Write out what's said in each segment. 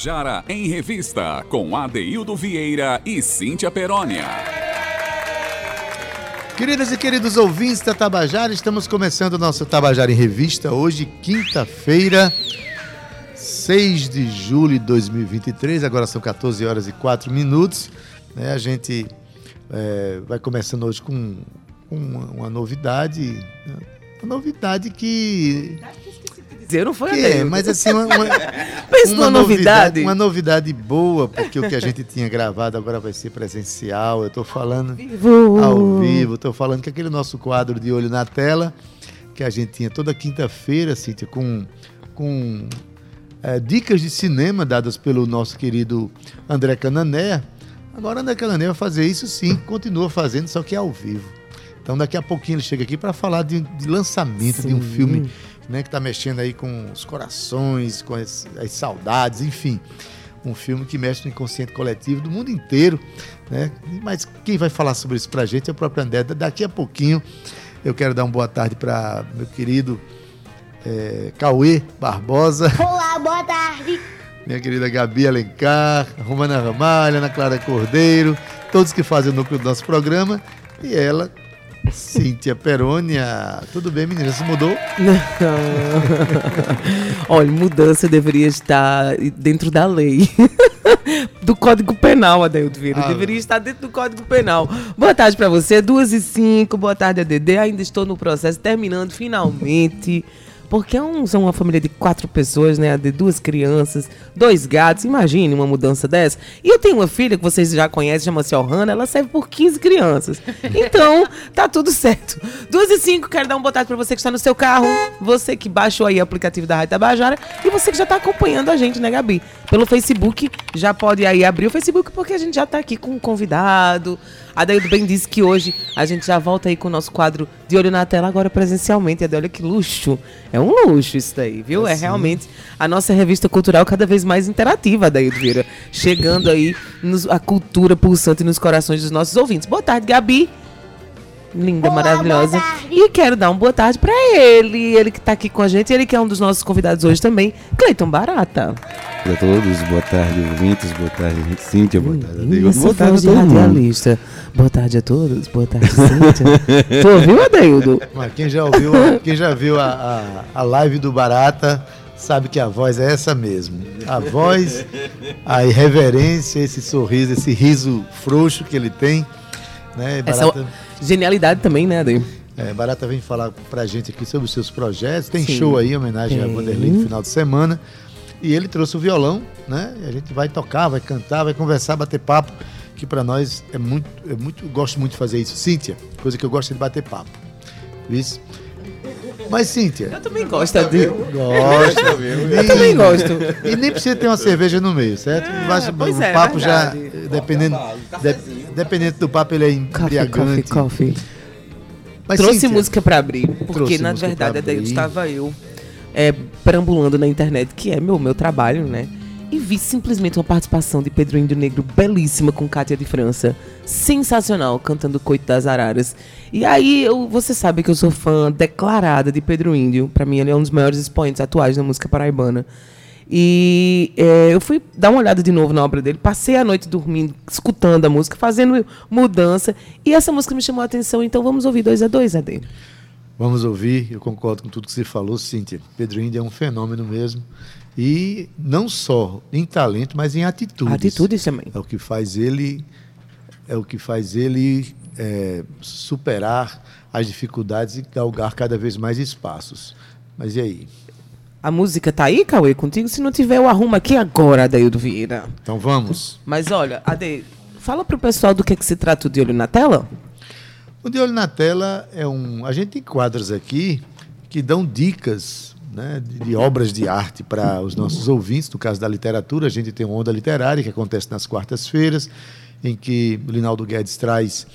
Tabajara em Revista, com Adeildo Vieira e Cíntia Perónia. Queridas e queridos ouvintes da Tabajara, estamos começando o nosso Tabajara em Revista, hoje, quinta-feira, 6 de julho de 2023, agora são 14 horas e 4 minutos. Né? A gente é, vai começando hoje com uma, uma novidade, né? uma novidade que dizer, não foi que é, mas assim, uma, uma, Pensa uma novidade. Uma novidade boa, porque o que a gente tinha gravado agora vai ser presencial. Eu estou falando Vivo. ao vivo, estou falando que aquele nosso quadro de olho na tela, que a gente tinha toda quinta-feira, Cíntia, com, com é, dicas de cinema dadas pelo nosso querido André Canané. Agora André Canané vai fazer isso sim, continua fazendo, só que é ao vivo. Então daqui a pouquinho ele chega aqui para falar de, de lançamento sim. de um filme né, que está mexendo aí com os corações, com as, as, saudades, enfim. Um filme que mexe no inconsciente coletivo do mundo inteiro. Né? Mas quem vai falar sobre isso para a gente é o próprio André. Daqui a pouquinho eu quero dar uma boa tarde para meu querido é, Cauê Barbosa. Olá, boa tarde. Minha querida Gabi Alencar, Romana Ramalho, Ana Clara Cordeiro, todos que fazem o núcleo do nosso programa. E ela, Cíntia Perônia. Tudo bem, menina? Você mudou? Olha, mudança deveria estar dentro da lei. do Código Penal, Adeildo Vieira. Ah, deveria estar dentro do Código Penal. Boa tarde para você, duas e cinco. Boa tarde, ADD. Ainda estou no processo, terminando finalmente porque é são uma família de quatro pessoas, né? De duas crianças, dois gatos. Imagine uma mudança dessa. E eu tenho uma filha que vocês já conhecem, chama-se Ohana. Ela serve por 15 crianças. Então, tá tudo certo. Duas e cinco, quero dar um boa tarde pra você que está no seu carro. Você que baixou aí o aplicativo da Rádio Tabajara. E você que já tá acompanhando a gente, né, Gabi? Pelo Facebook. Já pode aí abrir o Facebook, porque a gente já tá aqui com um convidado. A Daildo bem disse que hoje a gente já volta aí com o nosso quadro de olho na tela, agora presencialmente. E olha que luxo. É um luxo isso daí, viu? É, é realmente a nossa revista cultural cada vez mais interativa, Daildo Vieira. Chegando aí nos, a cultura pulsante nos corações dos nossos ouvintes. Boa tarde, Gabi linda, Olá, maravilhosa. E quero dar uma boa tarde para ele, ele que está aqui com a gente, ele que é um dos nossos convidados hoje também, Cleiton Barata. Boa a todos, boa tarde, ouvintes, boa tarde, Cíntia, boa tarde, Adeildo. Boa tarde, a radialista. Boa tarde a todos, boa tarde, Cíntia. tu ouviu, Adeildo? Mas quem já ouviu, quem já viu a, a, a live do Barata sabe que a voz é essa mesmo. A voz, a irreverência, esse sorriso, esse riso frouxo que ele tem. Né? Barata... Essa genialidade também, né, Adair? É, Barata vem falar pra gente aqui sobre os seus projetos. Tem Sim. show aí, homenagem Tem. a Vanderlei no final de semana. E ele trouxe o violão, né? E a gente vai tocar, vai cantar, vai conversar, bater papo, que para nós é muito, é muito, eu gosto muito de fazer isso. Cíntia, coisa que eu gosto é de bater papo. Isso. Mas, Cíntia. Eu também gosto, de... Gosto. eu também gosto. E nem precisa ter uma cerveja no meio, certo? É, o é, papo já, dependendo, de, dependendo do papo, ele é embriagante. Coffee, coffee. Mas, Trouxe Cíntia, música para abrir, porque na verdade até estava eu é, perambulando na internet, que é meu, meu trabalho, né? e vi simplesmente uma participação de Pedro Índio Negro belíssima com Cátia de França. Sensacional, cantando Coito das Araras. E aí, eu, você sabe que eu sou fã declarada de Pedro Índio. Para mim, ele é um dos maiores expoentes atuais da música paraibana. E é, eu fui dar uma olhada de novo na obra dele, passei a noite dormindo, escutando a música, fazendo mudança. E essa música me chamou a atenção, então vamos ouvir dois a dois, Ade. Vamos ouvir, eu concordo com tudo que você falou, Cíntia. Pedro Índio é um fenômeno mesmo. E não só em talento, mas em atitudes. Atitudes também. É o que faz ele, é o que faz ele é, superar as dificuldades e galgar cada vez mais espaços. Mas e aí? A música tá aí, Cauê, contigo? Se não tiver, eu arrumo aqui agora, Adeildo Vieira. Então vamos. Mas olha, Ade, fala pro pessoal do que, é que se trata o De Olho na Tela. O De Olho na Tela é um... A gente tem quadros aqui que dão dicas né, de, de, obras de arte para os nossos ouvintes. No caso da literatura, a gente tem uma onda literária que acontece nas quartas-feiras, em que o Linaldo Guedes traz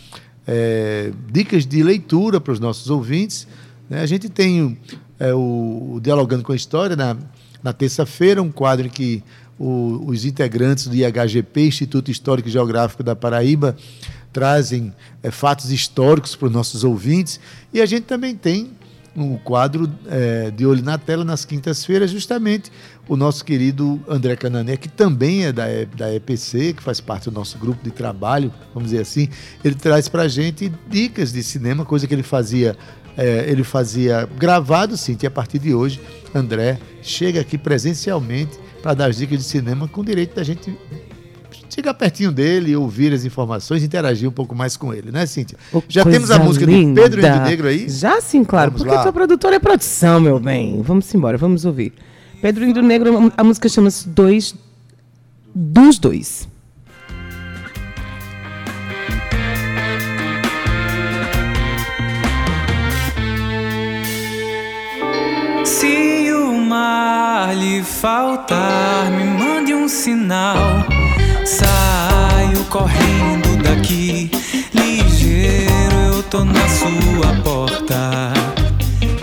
é, dicas de leitura para os nossos ouvintes. Né? A gente tem é, o, Dialogando com a História na, na terça-feira, um quadro em que o, os integrantes do IHGP, Instituto Histórico e Geográfico da Paraíba, trazem é, fatos históricos para os nossos ouvintes. E a gente também tem um quadro é, de olho na tela nas quintas-feiras, justamente o nosso querido André Canané, que também é da, da EPC, que faz parte do nosso grupo de trabalho, vamos dizer assim, ele traz para a gente dicas de cinema, coisa que ele fazia, é, ele fazia gravado, sim, e a partir de hoje, André chega aqui presencialmente para dar as dicas de cinema com direito da gente chegar pertinho dele, ouvir as informações, interagir um pouco mais com ele, né, Cíntia? Oh, Já temos a música linda. do Pedro Índio Negro aí? Já sim, claro, Vamos porque lá. tua produtora é produção, meu bem. Vamos embora, vamos ouvir. Pedro Índio Negro, a música chama-se Dois dos Dois. Mar lhe faltar, me mande um sinal. Saio correndo daqui, ligeiro, eu tô na sua porta.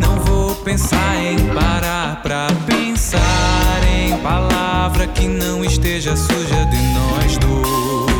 Não vou pensar em parar pra pensar em palavra que não esteja suja de nós dois.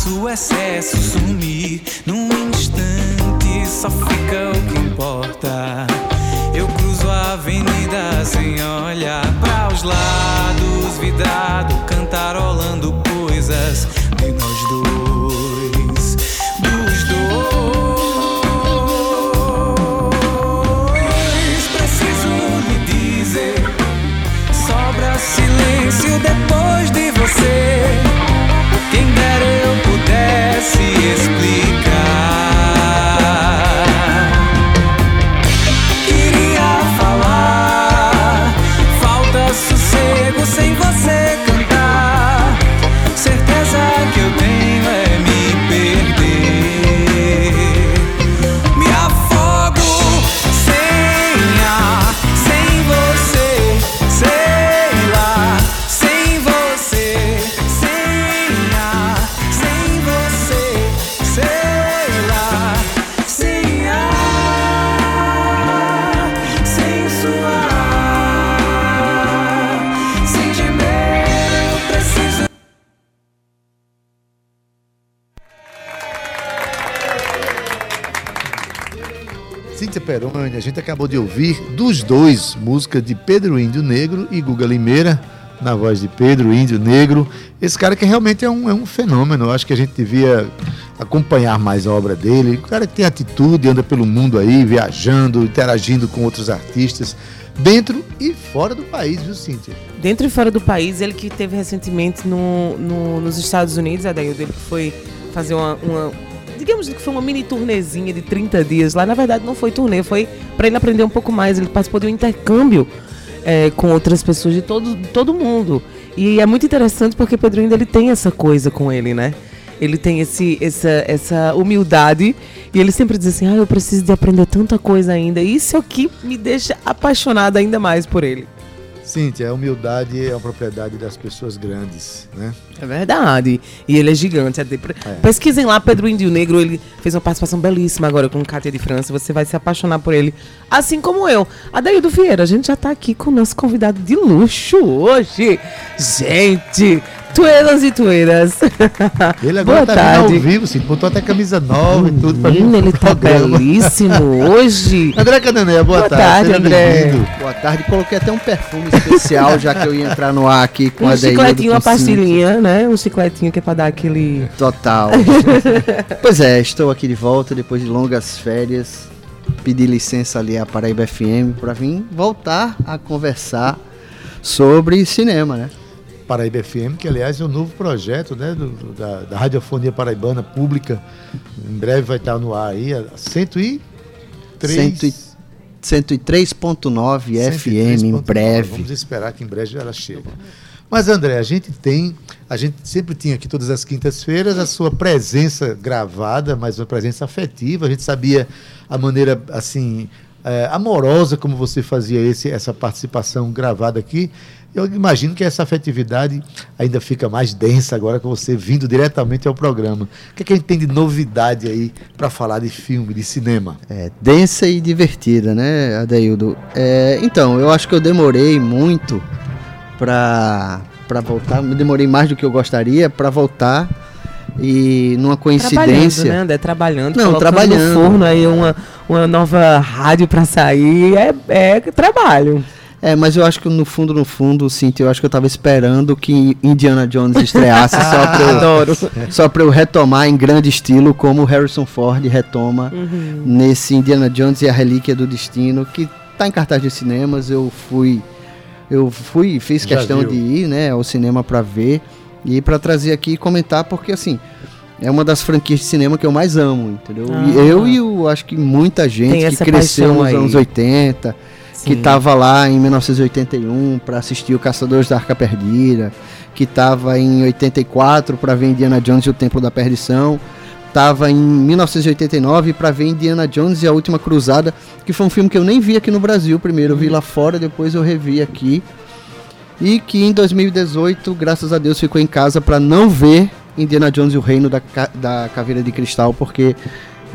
Faço o excesso sumir num instante, só fica o que importa. Eu cruzo a avenida sem olhar para os lados, vidrado, cantarolando coisas de nós dois, dos dois música de Pedro Índio Negro e Guga Limeira, na voz de Pedro Índio Negro. Esse cara que realmente é um, é um fenômeno, acho que a gente devia acompanhar mais a obra dele. O cara que tem atitude, anda pelo mundo aí, viajando, interagindo com outros artistas, dentro e fora do país, viu, Cíntia? Dentro e fora do país, ele que teve recentemente no, no- nos Estados Unidos, a Daildo, ele que foi fazer uma, uma- Digamos que foi uma mini turnezinha de 30 dias lá. Na verdade, não foi turnê, foi para ele aprender um pouco mais. Ele participou de um intercâmbio é, com outras pessoas de todo, todo mundo. E é muito interessante porque Pedro ainda ele tem essa coisa com ele, né? Ele tem esse, essa, essa humildade e ele sempre diz assim: Ah, eu preciso de aprender tanta coisa ainda. Isso é o que me deixa apaixonada ainda mais por ele. Cíntia, a humildade é a propriedade das pessoas grandes, né? É verdade. E ele é gigante. é depre- Pesquisem lá, Pedro Índio Negro. Ele fez uma participação belíssima agora com Cátia de França. Você vai se apaixonar por ele, assim como eu. Adaildo Vieira, a gente já tá aqui com o nosso convidado de luxo hoje. Gente, tueiras e tueiras. Ele agora Boa tá vindo tarde. ao vivo, Cíntia, botou até camisa nova e tudo pra Menino, ele tá programa. belíssimo hoje. André Canané, boa, Boa tarde. tarde, André. Boa tarde, coloquei até um perfume especial, já que eu ia entrar no ar aqui com Um a Deildo, chicletinho, com uma pastilhinha, né? Um chicletinho que é pra dar aquele. Total. pois é, estou aqui de volta depois de longas férias. Pedi licença ali à Paraíba FM para vir voltar a conversar sobre cinema, né? Paraíba FM, que aliás é um novo projeto né, do, do- da, da Radiofonia Paraibana Pública. Em breve vai estar no ar aí, a 103. Cento e- 103.9 FM em 103.9. breve. Vamos esperar que em breve ela chegue. Mas, André, a gente tem, a gente sempre tinha aqui todas as quintas-feiras a sua presença gravada, mas uma presença afetiva. A gente sabia a maneira, assim, eh, amorosa como você fazia esse, essa participação gravada aqui. Eu imagino que essa afetividade ainda fica mais densa agora com você vindo diretamente ao programa. O que, é que a gente tem de novidade aí para falar de filme, de cinema? É, densa e divertida, né, Adeildo? É, então, eu acho que eu demorei muito pra, pra voltar. Me demorei mais do que eu gostaria pra voltar. E numa Trabalhando, coincidência. né, André? Trabalhando. Não, trabalhando. no forno aí uma, uma nova rádio pra sair. É, é trabalho. É, mas eu acho que no fundo, no fundo, Cintia, eu acho que eu tava esperando que Indiana Jones estreasse só pra eu, Adoro. só pra eu retomar em grande estilo como Harrison Ford retoma Uhum. nesse Indiana Jones e a Relíquia do Destino, que tá em cartaz de cinemas. Eu fui, eu fui, fiz Já questão viu? de ir, né, ao cinema pra ver e pra trazer aqui e comentar, porque assim. É uma das franquias de cinema que eu mais amo, entendeu? E Ah. eu e eu acho que muita gente Tem que cresceu nos aí. anos 80, que estava lá em 1981 para assistir o Caçadores da Arca Perdida, que estava em 84 para ver Indiana Jones e o Templo da Perdição, estava em 1989 para ver Indiana Jones e a Última Cruzada, que foi um filme que eu nem vi aqui no Brasil primeiro, eu vi lá fora, depois eu revi aqui. E que em 2018, graças a Deus, ficou em casa para não ver Indiana Jones e o Reino da, da Caveira de Cristal, porque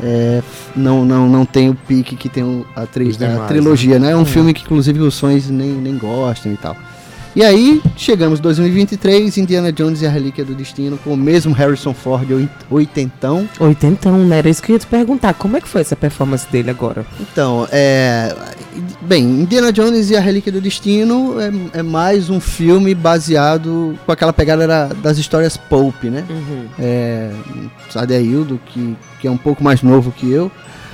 é, não, não, não tem o pique que tem a, tri- Os a demais, trilogia, né? É um filme que, inclusive, os sonhos nem, nem gostam e tal. E aí, chegamos em 2023, Indiana Jones e a Relíquia do Destino, com o mesmo Harrison Ford, oit- oitentão. Oitentão, né? Era isso que eu ia te perguntar. Como é que foi essa performance dele agora? Então, é. Bem, Indiana Jones e a Relíquia do Destino é, é mais um filme baseado com aquela pegada da- das histórias pulp, né? É, Adeildo, que, que é um pouco mais novo que eu,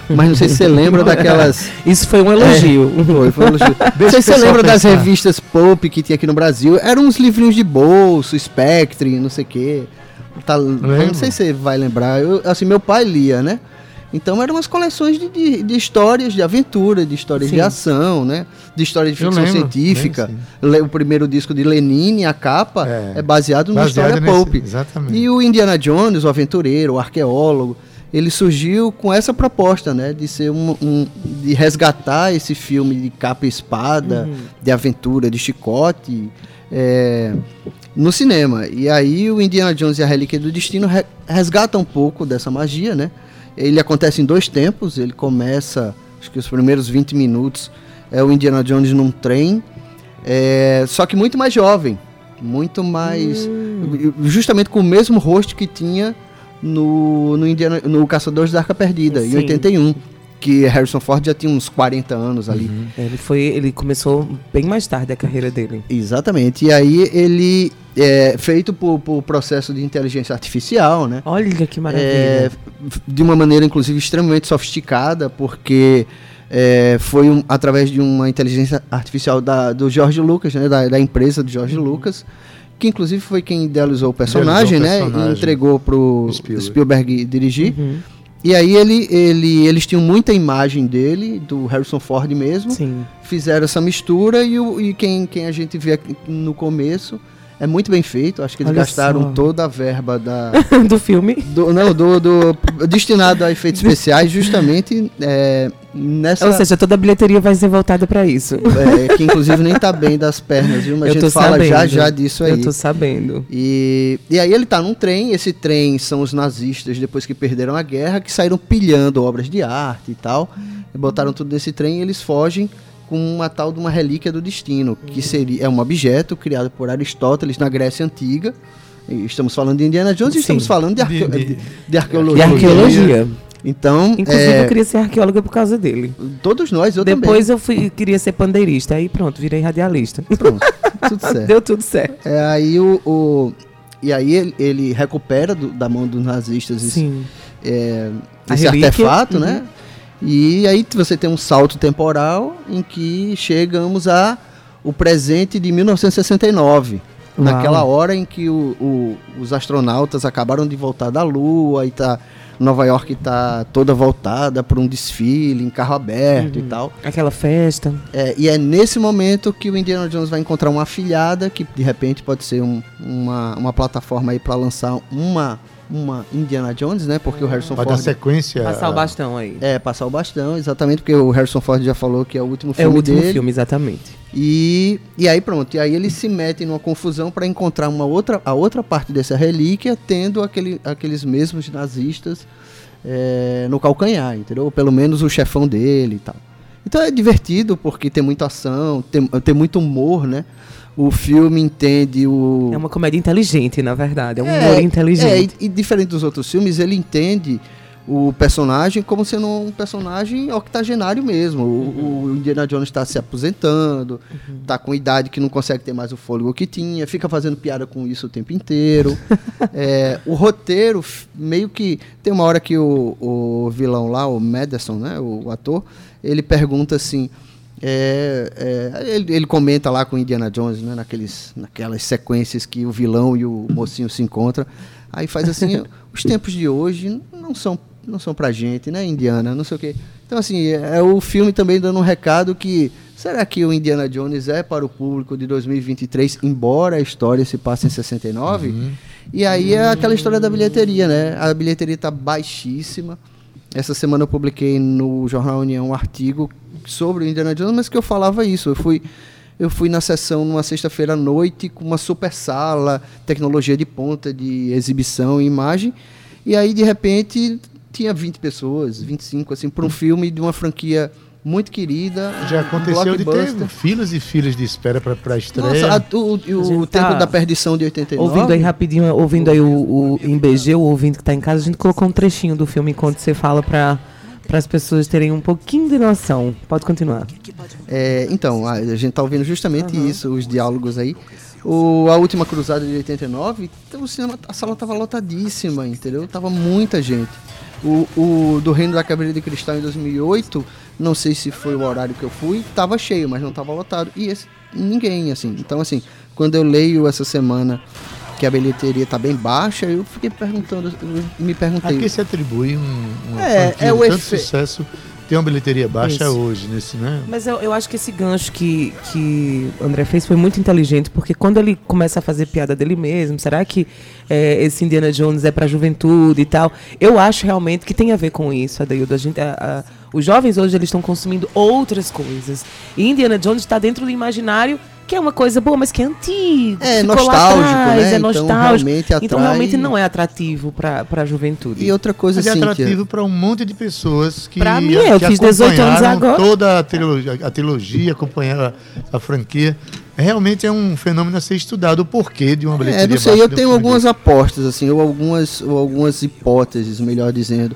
mas não sei se você lembra daquelas. Isso foi um elogio. Foi, foi um elogio. Não sei se você lembra das pensar. revistas pulp que tinha aqui no Brasil. Eram uns livrinhos de bolso, Spectre, não sei o quê. Tá, não sei se você vai lembrar. Eu, assim, meu pai lia, né? Então eram umas coleções de, de, de histórias de aventura, de histórias Sim. de ação, né? De histórias de ficção lembro, científica. lembro, o primeiro disco de Lenin, a capa, É. é, baseado Baseado história nesse- pulp. Exatamente. E o Indiana Jones, o aventureiro, o arqueólogo, ele surgiu com essa proposta, né? De ser um, um- de resgatar esse filme de capa e espada, de aventura, de chicote, é, no cinema. E aí o Indiana Jones e a Relíquia do Destino re- resgata um pouco dessa magia, né? Ele acontece em dois tempos. Ele começa, acho que os primeiros 20 minutos é o Indiana Jones num trem, é, só que muito mais jovem, muito mais, justamente com o mesmo rosto que tinha no no, Indiana, no Caçadores da Arca Perdida, em Sim. 81, que Harrison Ford já tinha uns 40 anos ali. Ele foi, ele começou bem mais tarde a carreira dele. Exatamente. E aí ele é feito por, por processo de inteligência artificial, né? Olha que maravilha. É, de uma maneira, inclusive, extremamente sofisticada, porque é, foi um- através de uma inteligência artificial da, do George Lucas, né, da, da empresa do George Lucas, que inclusive foi quem idealizou o personagem, Idealizou o né, personagem. e entregou para o Spielberg. Spielberg. dirigir. Uhum. E aí ele, ele, eles tinham muita imagem dele, do Harrison Ford mesmo, Sim. fizeram essa mistura e, o, e quem, quem a gente vê aqui no começo é muito bem feito. Acho que eles Olha gastaram só. toda a verba da, Do filme. do, não, do, do- destinado a efeitos especiais, justamente é, nessa. Ou seja, toda a bilheteria vai ser voltada pra isso. é, que inclusive nem tá bem das pernas, viu? Mas Eu a gente fala já sabendo. já disso aí. Eu tô sabendo. E, e aí ele tá num trem, esse trem são os nazistas, depois que perderam a guerra, que saíram pilhando obras de arte e tal. Botaram tudo nesse trem e eles fogem com uma tal de uma relíquia do destino, que seria é um objeto criado por Aristóteles na Grécia Antiga. E estamos falando de Indiana Jones e Sim. estamos falando de, arqueo- De- de, de- de arqueologia. E arqueologia. Então, Inclusive, é, eu queria ser arqueóloga por causa dele. todos nós, eu Depois eu fui, queria ser pandeirista. Aí pronto, virei radialista. também. Pronto, tudo certo. Deu tudo certo. É, aí o, o- e aí ele, ele recupera do- da mão dos nazistas esse, é, esse artefato, uhum. né? E aí você tem um salto temporal em que chegamos a o presente de 1969. naquela hora em que o- o- os astronautas acabaram de voltar da Lua e tá Nova York tá toda voltada para um desfile em carro aberto e tal. Aquela festa. É, e é nesse momento que o Indiana Jones vai encontrar uma afilhada que de repente pode ser um- uma, uma plataforma aí para lançar uma uma Indiana Jones, né? Porque o Harrison Vai dar Ford sequência. Passar o bastão aí. é passar o bastão, exatamente porque o Harrison Ford já falou que é o último É o filme último dele. filme, exatamente. E, e aí pronto, e aí eles se metem numa confusão para encontrar uma outra, a outra parte dessa relíquia, tendo aquele, aqueles mesmos nazistas é, no calcanhar, entendeu? Ou pelo menos o chefão dele e tal. Então é divertido porque tem muita ação, tem, tem muito humor, né? O filme entende o. É uma comédia inteligente, na verdade. É um É, humor É, inteligente. e, e diferente dos outros filmes, ele entende o personagem como sendo um personagem octogenário mesmo. O, o Indiana Jones está se aposentando, está com idade que não consegue ter mais o fôlego que tinha, fica fazendo piada com isso o tempo inteiro. É, o roteiro, meio que. Tem uma hora que o, o vilão lá, o Madison, né, o, ator, ele pergunta assim. É, é, ele, ele comenta lá com o Indiana Jones, né, naqueles, naquelas sequências que o vilão e o mocinho se encontram. Aí faz assim, os tempos de hoje não são não são pra gente, né, Indiana, não sei o quê. Então assim, é, é o filme também dando um recado que será que o Indiana Jones é para o público de 2023, embora a história se passe em 69? E aí é aquela história da bilheteria, né? A bilheteria tá baixíssima. Essa semana eu publiquei no Jornal União um artigo sobre o Indiana Jones, mas que eu falava isso. Eu fui, eu fui na sessão numa sexta-feira à noite com uma super sala, tecnologia de ponta de exibição e imagem. E aí, de repente, tinha 20 pessoas, 25, assim, para um filme de uma franquia muito querida. Já um aconteceu de ter blockbuster. filas e filas de espera para a estreia. Nossa, a- o, o- o tá tempo da perdição de 89. Ouvindo aí rapidinho, ouvindo aí o, o em BG, o ouvinte que tá em casa, a gente colocou um trechinho do filme enquanto você fala para as pessoas terem um pouquinho de noção. Pode continuar. É, então, a, gente tá ouvindo justamente isso, os diálogos aí. O, a última cruzada de 89, então, o cinema, a sala tava lotadíssima, entendeu? Tava muita gente. O, o do Reino da Caveira de Cristal em 2008, não sei se foi o horário que eu fui, tava cheio, mas não tava lotado. E esse, ninguém, assim. Então, assim, quando eu leio essa semana que a bilheteria tá bem baixa, eu fiquei perguntando, eu me perguntei. A que se atribui um, uma É, é o tanto efe- sucesso ter uma bilheteria baixa Isso. hoje, nesse, né? Mas eu, eu acho que esse gancho que, que o André fez foi muito inteligente, porque quando ele começa a fazer piada dele mesmo, será que é, esse Indiana Jones é pra juventude e tal? Eu acho realmente que tem a ver com isso, Adaildo. A gente, a- a- os jovens hoje eles estão consumindo outras coisas. E Indiana Jones está dentro do imaginário, que é uma coisa boa, mas que é antigo. É ficou lá nostálgico, atrás, né? É Então, nostálgico. realmente Então atrai- realmente não é atrativo pra, pra juventude. E outra coisa, Mas é assim, atrativo para um monte de pessoas que, Pra mim é, eu que fiz 18 anos acompanharam agora. toda a trilogia, a trilogia acompanharam a, a franquia. Realmente é um fenômeno a ser estudado, o porquê de uma bilheteria É, não sei, eu tenho algumas apostas, assim, ou algumas, ou algumas hipóteses, melhor dizendo.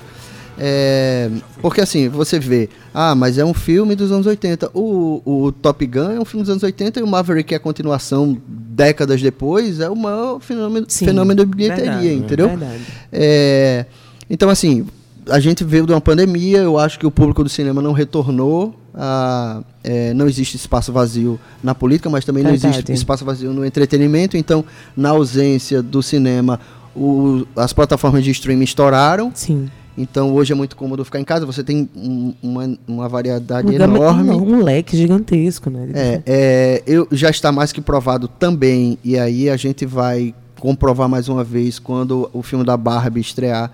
É, porque assim, você vê, ah, mas é um filme dos anos 80. O, o Top Gun é um filme dos anos 80 e o Maverick, que é a continuação décadas depois, é o maior fenômeno, Sim, fenômeno de bilheteria, verdade, entendeu? verdade. É, então, assim, a gente veio de uma pandemia, eu acho que o público do cinema não retornou. a- é, não existe espaço vazio na política, mas também não existe Verdade. espaço vazio no entretenimento. Então, na ausência do cinema, o- as plataformas de streaming estouraram. Sim. Então, hoje é muito cômodo ficar em casa. Você tem um- uma, uma variedade enorme. um leque gigantesco, né? É, é, eu já está mais que provado também, e aí a gente vai comprovar mais uma vez quando o filme da Barbie estrear,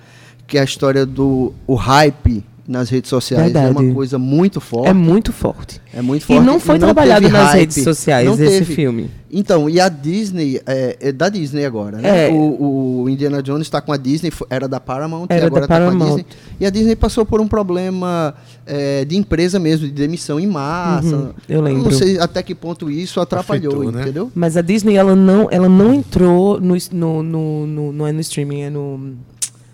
que a história do o hype nas redes sociais é Verdade. uma coisa muito forte. É muito forte. É muito E forte. não foi trabalhado teve nas hype. redes sociais Não esse teve. filme. Então, e a Disney, é, é da Disney agora, né? É. O, o Indiana Jones está com a Disney, era da Paramount e Era agora da está com a Paramount. Disney. E a Disney passou por um problema é, de empresa mesmo, de demissão em massa. Uhum, eu lembro. Não sei até que ponto isso atrapalhou, Afetou, né? entendeu? Mas a Disney, ela não, ela não entrou no, no, no, no- Não é no streaming, é no.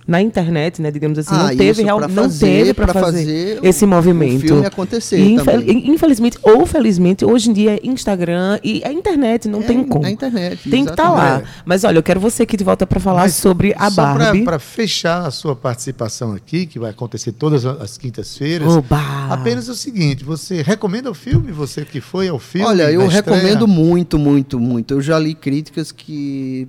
Na internet, né, digamos assim, Ah, não teve real, pra não fazer- teve para fazer, fazer o- esse movimento. o filme acontecer E, infel- também. infelizmente ou felizmente, hoje em dia é Instagram e é internet, não É, tem como. é internet, Tem que estar lá. exatamente. Mas olha, eu quero você aqui de volta para falar Mas sobre a só Barbie. Para fechar a sua participação aqui, que vai acontecer todas as quintas-feiras, Oba! apenas o seguinte: você recomenda o filme? Você que foi ao filme? Olha, eu recomendo muito, muito, muito. Eu já li críticas que,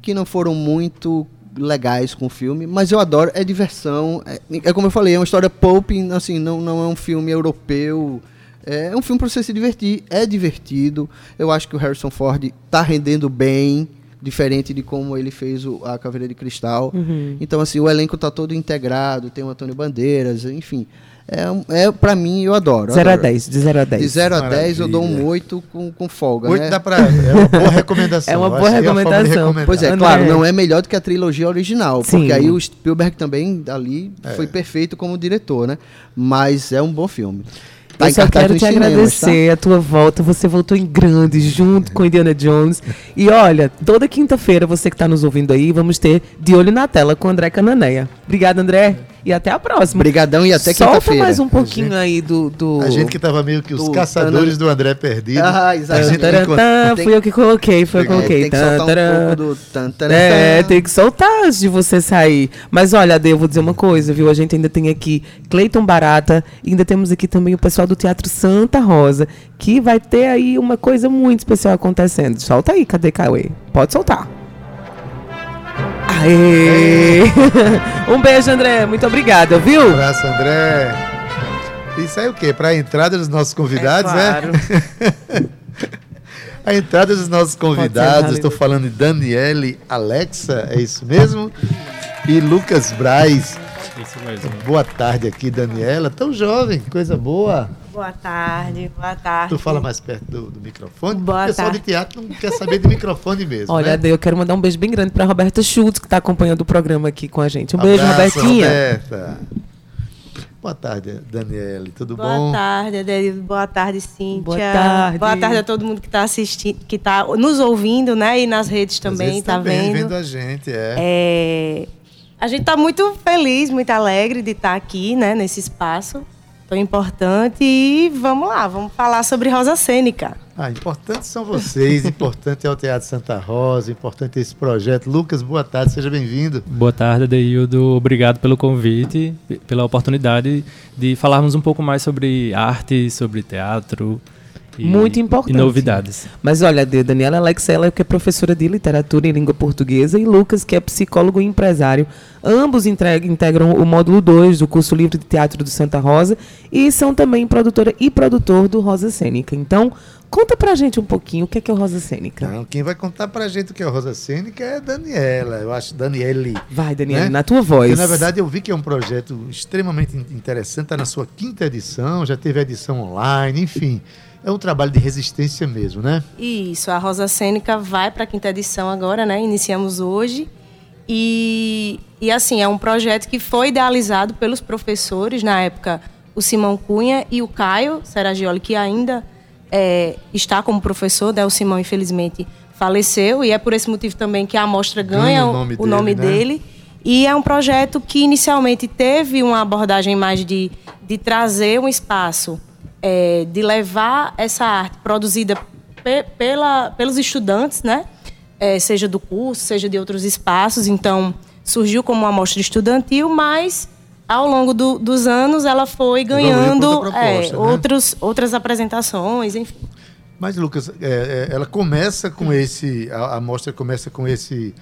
que não foram muito legais com o filme, mas eu adoro, é diversão. É, é como eu falei, é uma história pulp, assim, não, não é um filme europeu. É um filme para você se divertir, é divertido. Eu acho que o Harrison Ford tá rendendo bem, diferente de como ele fez o, a Caveira de Cristal. Uhum. Então, assim, o elenco tá todo integrado, tem o Antônio Bandeiras, enfim. É, é para mim, eu adoro. eu 0 a adoro. 10, de 0 a 10. De 0 a 10 eu dou um Maravilha. 8 com, com folga, Oito né? dá pra. É uma boa recomendação. É uma boa de recomendação. Pois é, André. claro, não é melhor do que a trilogia original, Sim. porque aí o Spielberg também ali foi perfeito como diretor, né? Mas é um bom filme. Tá eu só quero te cinemas, tá? agradecer a tua volta. Você voltou em grande junto com Indiana Jones. E olha, toda quinta-feira, você que está nos ouvindo aí, vamos ter De Olho na Tela com André Cananeia. Obrigada, André. E até a próxima. Brigadão e até Solta quinta-feira. mais um pouquinho aí do. do... A gente que tava meio que os do- caçadores do André perdido. Ah, a exatamente. gente Taran, fui eu que coloquei, foi eu que É, coloquei. tem que soltar um pouco do É, tem que soltar antes de você sair. Mas olha, Ade, eu vou dizer uma coisa, viu? A gente ainda tem aqui Cleiton Barata, e ainda temos aqui também o pessoal do Teatro Santa Rosa, que vai ter aí uma coisa muito especial acontecendo. Solta aí, cadê Cauê? Pode soltar. Aê! um beijo, André. Muito obrigada, viu? Um abraço, André. Isso aí é o quê? Para a entrada dos nossos convidados, claro. né? A entrada dos nossos convidados, estou falando de Daniele Alexa, é isso mesmo? E Lucas Braz. Isso mesmo. Boa tarde aqui, Daniela. Tão jovem, coisa boa. Boa tarde, boa tarde. Tu fala mais perto do, do microfone. Boa o pessoal tarde. de teatro não quer saber de microfone mesmo. Olha, né? Eu quero mandar um beijo bem grande pra Roberta Schultz, que está acompanhando o programa aqui com a gente. Um beijo, Abraço, Robertinha. Roberta. Boa tarde, Daniele. Tudo Boa bom? tarde, Adelio. Boa tarde, Cíntia. Boa tarde. Boa tarde a todo mundo que está assistindo, que está nos ouvindo, né? E nas redes também, vezes tá também vendo? a gente, é. É, A gente está muito feliz, muito alegre de estar aqui, né? Nesse espaço tão importante. E vamos lá, vamos falar sobre Rosa Cênica. Ah, importantes são vocês, importante é o Teatro Santa Rosa, importante é esse projeto. Lucas, boa tarde, seja bem-vindo. Boa tarde, Adeildo. Obrigado pelo convite, pela oportunidade de falarmos um pouco mais sobre arte, sobre teatro. E, Muito importante. E novidades. Mas olha, de Daniela Alex, ela é que é professora de literatura e língua portuguesa, e Lucas, que é psicólogo e empresário. Ambos integram o módulo 2 do curso livre de teatro do Santa Rosa e são também produtora e produtor do Rosa Cênica. Então, conta pra gente um pouquinho o que é, que é o Rosa Cênica. Então, quem vai contar pra gente o que é o Rosa Cênica é a Daniela, eu acho, Daniele. Vai, Daniela, Né? na tua voz. Porque, na verdade, eu vi que é um projeto extremamente in- interessante, está na sua quinta edição, já teve a edição online, enfim. É um trabalho de resistência mesmo, né? Isso, a Rosa Cênica vai para a quinta edição agora, né? Iniciamos hoje. E, e assim, é um projeto que foi idealizado pelos professores, na época, o Simão Cunha e o Caio Seragioli, que ainda é, está como professor, né? O Simão, infelizmente, faleceu, e é por esse motivo também que a amostra ganha, Ganha o o nome o nome dele, né? dele. E é um projeto que inicialmente teve uma abordagem mais de, de trazer um espaço, é, de levar essa arte produzida pe- pela, pelos estudantes, né? É, seja do curso, seja de outros espaços. Então, surgiu como uma amostra estudantil, mas ao longo do- dos anos ela foi ganhando outra proposta, é, né? outros, outras apresentações, enfim. Mas, Lucas, é, é, ela começa com esse. A, a mostra começa com esse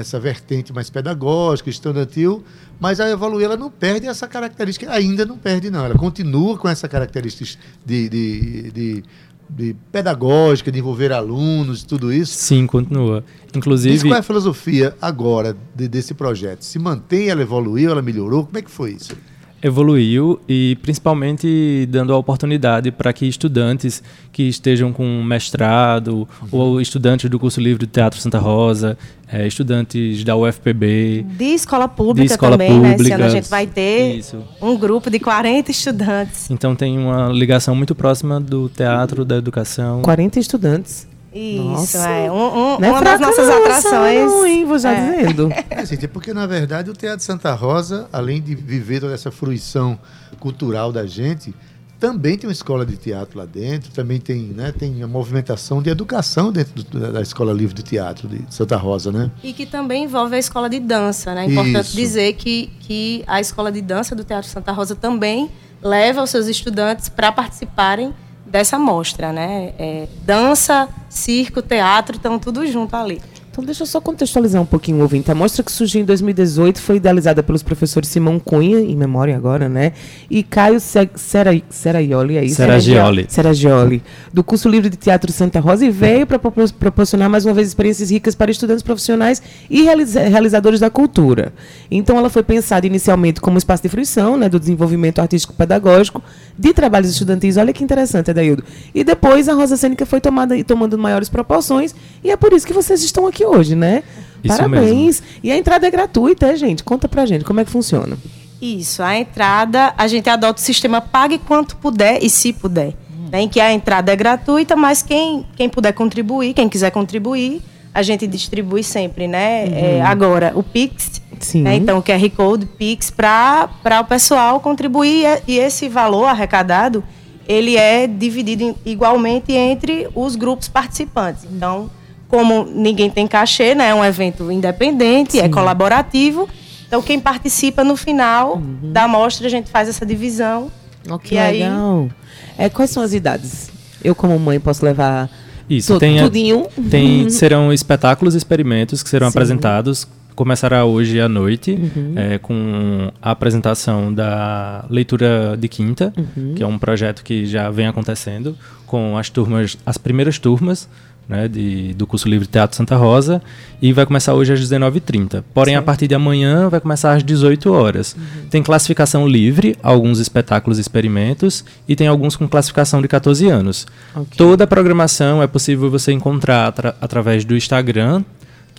essa vertente mais pedagógica, estudantil, mas a Evoluir ela não perde essa característica, ainda não perde, não. Ela continua com essa característica de, de, de, de pedagógica, de envolver alunos e tudo isso. Sim, continua. Diz Inclusive, qual é a filosofia agora de- desse projeto? Se mantém, ela evoluiu, ela melhorou? Como é que foi isso? Evoluiu e principalmente dando a oportunidade para que estudantes que estejam com mestrado ou estudantes do curso livre de Teatro Santa Rosa, eh, estudantes da UFPB, De escola pública de escola também, né? Esse pública. ano a gente vai ter Isso. um grupo de 40 estudantes. Então tem uma ligação muito próxima do teatro, da educação. 40 estudantes. Isso, Nossa. é. Um, um- é uma das nossas não, atrações. Não, hein? Vou já É. dizendo. É, gente, porque na verdade o Teatro Santa Rosa, além de viver toda essa fruição cultural da gente, também tem uma escola de teatro lá dentro, também tem, né, tem a movimentação de educação dentro do- da Escola Livre de Teatro de Santa Rosa, né? E que também envolve a escola de dança, né? É importante Isso. dizer que, que a escola de dança do Teatro Santa Rosa também leva os seus estudantes para participarem dessa mostra, né? É, dança, circo, teatro, estão tudo junto ali. Então, deixa eu só contextualizar um pouquinho o ouvinte. A mostra que surgiu em 2018 foi idealizada pelos professores Simão Cunha, em memória agora, né? E Caio Se- Sera- Seraioli, é isso? Seragioli. Seragioli, do curso livre de Teatro Santa Rosa, e veio para proporcionar mais uma vez experiências ricas para estudantes profissionais e realiza- realizadores da cultura. Então, ela foi pensada inicialmente como espaço de fruição, né, do desenvolvimento artístico-pedagógico, de trabalhos estudantis. Olha que interessante, Adaildo. E depois a Rosa Cênica foi tomada e tomando maiores proporções, e é por isso que vocês estão aqui hoje, né? Isso Parabéns. E a entrada é gratuita, é, gente? Conta pra gente como é que funciona. Isso, a entrada, a gente adota o sistema pague quanto puder e se puder. Né, em que a entrada é gratuita, mas quem, quem puder contribuir, quem quiser contribuir, a gente distribui sempre, né? É, agora, o Pix, Sim. né, então o QR Code Pix para o pessoal contribuir e, esse valor arrecadado, ele é dividido igualmente entre os grupos participantes. Então, como ninguém tem cachê, né, é um evento independente, é colaborativo, então quem participa no final da mostra, a gente faz essa divisão. Oh, que E aí- legal. É, quais são as idades? Eu, como mãe, posso levar Isso, tu- tem, a- tudinho? tem serão espetáculos e experimentos que serão Sim. apresentados. Começará hoje à noite Uhum. é, com a apresentação da leitura de quinta, Uhum. que é um projeto que já vem acontecendo com as turmas, as primeiras turmas né, de, do curso livre Teatro Santa Rosa e vai começar hoje às 19h30. Porém, a partir de amanhã vai começar às 18 horas. Tem classificação livre, alguns espetáculos e experimentos e tem alguns com classificação de 14 anos. Toda a programação é possível você encontrar atra- através do Instagram,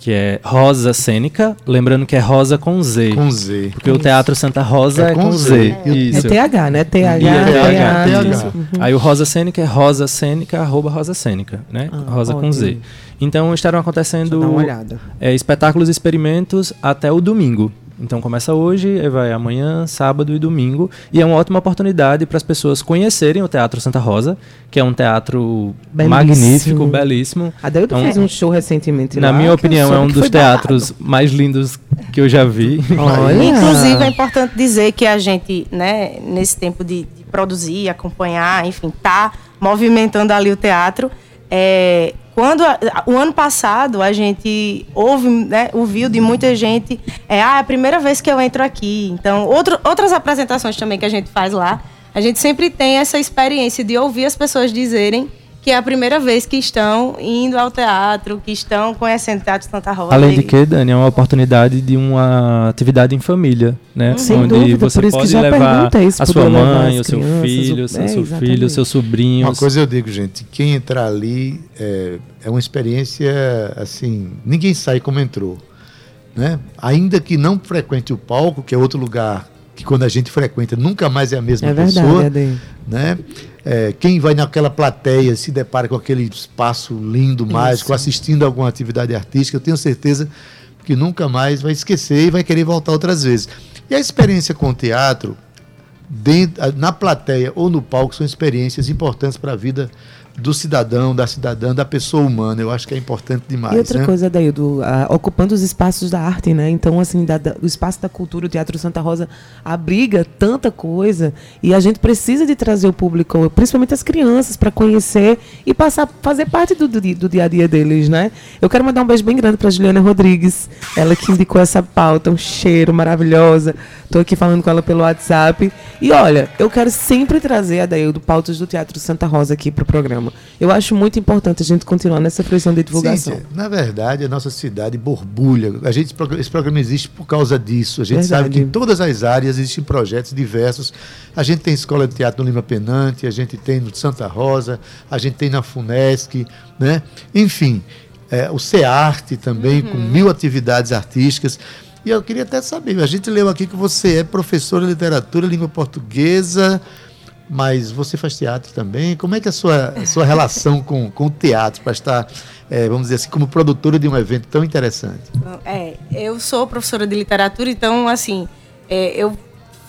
que é Rosa Cênica, lembrando que é Rosa com Z. Com Z. Porque o Teatro Santa Rosa É é, com Z. Z. É É Isso. TH, né? TH, E é TH, TH. TH. Aí o Rosa Cênica é Rosa Cênica, arroba Rosa Cênica, né? Ah, Rosa com Z. Então estarão acontecendo dar uma olhada. é, espetáculos e experimentos até o domingo. Então começa hoje, e vai amanhã, sábado e domingo. E é uma ótima oportunidade para as pessoas conhecerem o Teatro Santa Rosa, que é um teatro Belíssimo. magnífico, belíssimo. A Deildo É um- fez um show recentemente Na lá, minha opinião, é um dos teatros mais lindos que eu já vi. Olha. Inclusive, é importante dizer que a gente, né, nesse tempo de, de produzir, acompanhar, enfim, tá movimentando ali o teatro. É, quando o ano passado a gente ouve, né, ouviu de muita gente, é, ah, é a primeira vez que eu entro aqui. Então, outro, outras apresentações também que a gente faz lá, a gente sempre tem essa experiência de ouvir as pessoas dizerem que é a primeira vez que estão indo ao teatro, que estão conhecendo o Teatro Santa Rosa. Além de que, Dani, é uma oportunidade de uma atividade em família, né? Sem Onde dúvida, você por isso que pode já levar se a sua mãe, o seu crianças, filho, o- o seu, é, seu exatamente. filho, os seus sobrinhos. Uma coisa eu digo, gente, quem entrar ali é, é uma experiência assim, ninguém sai como entrou, né? Ainda que não frequente o palco, que é outro lugar que quando a gente frequenta nunca mais é a mesma É pessoa, verdade, Ade. né? É, quem vai naquela plateia se depara com aquele espaço lindo, mágico, assistindo a alguma atividade artística, eu tenho certeza que nunca mais vai esquecer e vai querer voltar outras vezes. E a experiência com o teatro, dentro, na plateia ou no palco, são experiências importantes para a vida do cidadão, da cidadã, da pessoa humana. Eu acho que é importante demais. E outra né? coisa, Daildo, ah, ocupando os espaços da arte, né? Então, assim, da- da- o espaço da cultura, o Teatro Santa Rosa abriga tanta coisa e a gente precisa de trazer o público, principalmente as crianças, para conhecer e passar, fazer parte do, do, do dia a dia deles, né? Eu quero mandar um beijo bem grande para Juliana Rodrigues, ela que indicou essa pauta, um cheiro maravilhosa. Tô aqui falando com ela pelo WhatsApp. E olha, eu quero sempre trazer a Daildo pautas do Teatro Santa Rosa aqui pro programa. Eu acho muito importante a gente continuar nessa fruição de divulgação. Cíntia, na verdade, a nossa cidade borbulha. A gente, esse programa existe por causa disso. A gente Verdade. sabe que em todas as áreas existem projetos diversos. A gente tem escola de teatro no Lima Penante, a gente tem no Santa Rosa, a gente tem na Funesc, né? Enfim, é, o CEARTE também, com mil atividades artísticas. E eu queria até saber, a gente leu aqui que você é professora de literatura, língua portuguesa, mas você faz teatro também. Como é que é a sua, a sua relação com, com o teatro para estar, é, vamos dizer assim, como produtora de um evento tão interessante? É, eu sou professora de literatura, então, assim, é, eu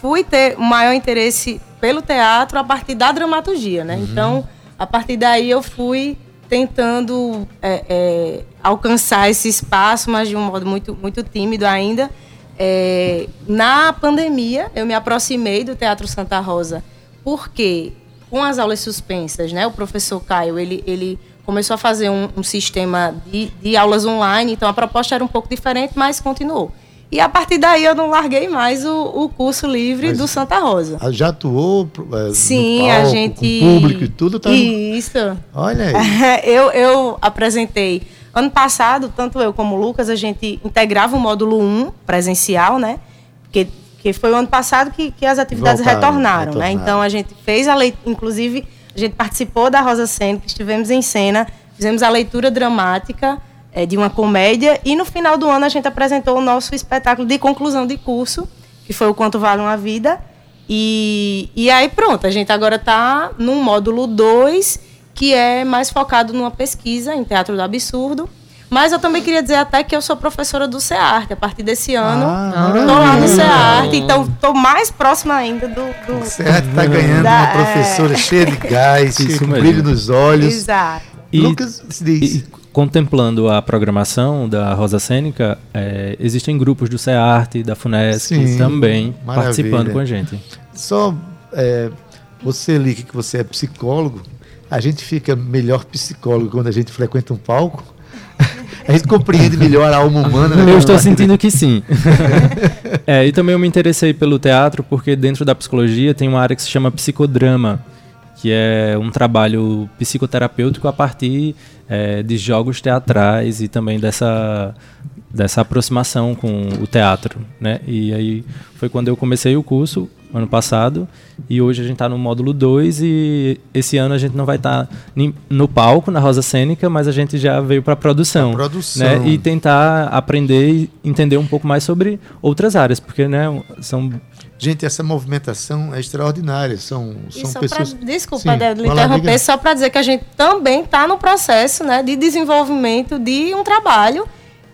fui ter o maior interesse pelo teatro a partir da dramaturgia, né? Uhum. Então, a partir daí eu fui tentando é, é, alcançar esse espaço, mas de um modo muito, muito tímido ainda. É, na pandemia, eu me aproximei do Teatro Santa Rosa, porque com as aulas suspensas, né, o professor Caio, ele, ele começou a fazer um, um sistema de, de aulas online, então a proposta era um pouco diferente, mas continuou. E a partir daí eu não larguei mais o, o curso livre Mas do Santa Rosa. Já atuou é, Sim, palco, a gente. Com público e tudo, tá? Isso. Olha aí. eu, eu apresentei. Ano passado, tanto eu como o Lucas, a gente integrava o módulo 1 presencial, né? Porque, que foi o ano passado que, que as atividades Voltaram, retornaram, retornaram, né? Então a gente fez a leitura, inclusive, a gente participou da Rosa Cena, que estivemos em cena, fizemos a leitura dramática é, de uma comédia. E no final do ano a gente apresentou o nosso espetáculo de conclusão de curso, que foi o Quanto Vale uma Vida. E, e aí pronto, a gente agora está num módulo 2, que é mais focado numa pesquisa em teatro do absurdo. Mas eu também queria dizer até que eu sou professora do CEART. A partir desse ano, estou ah, lá no CEART. Então, estou mais próxima ainda do... do o CEART está ganhando da, uma professora é... cheia de gás, com brilho nos olhos. Exato. E, Lucas diz... E, contemplando a programação da Rosa Cênica, é, existem grupos do CEART, da FUNESC Sim, também maravilha. participando com a gente. Só é, você, Lick, que você é psicólogo, a gente fica melhor psicólogo quando a gente frequenta um palco. A gente compreende melhor a alma humana. Né? Eu estou sentindo que sim. é, e também eu me interessei pelo teatro porque dentro da psicologia tem uma área que se chama psicodrama que é um trabalho psicoterapêutico a partir é, de jogos teatrais e também dessa, dessa aproximação com o teatro, né? E aí foi quando eu comecei o curso, ano passado, e hoje a gente está no módulo 2 e esse ano a gente não vai estar tá no palco, na Rosa Cênica, mas a gente já veio para a produção. produção. Né? E tentar aprender e entender um pouco mais sobre outras áreas, porque né, são Gente, essa movimentação é extraordinária. São, são pessoas. Pra, desculpa, Sim, Débora, interromper, só para dizer que a gente também está no processo né, de desenvolvimento de um trabalho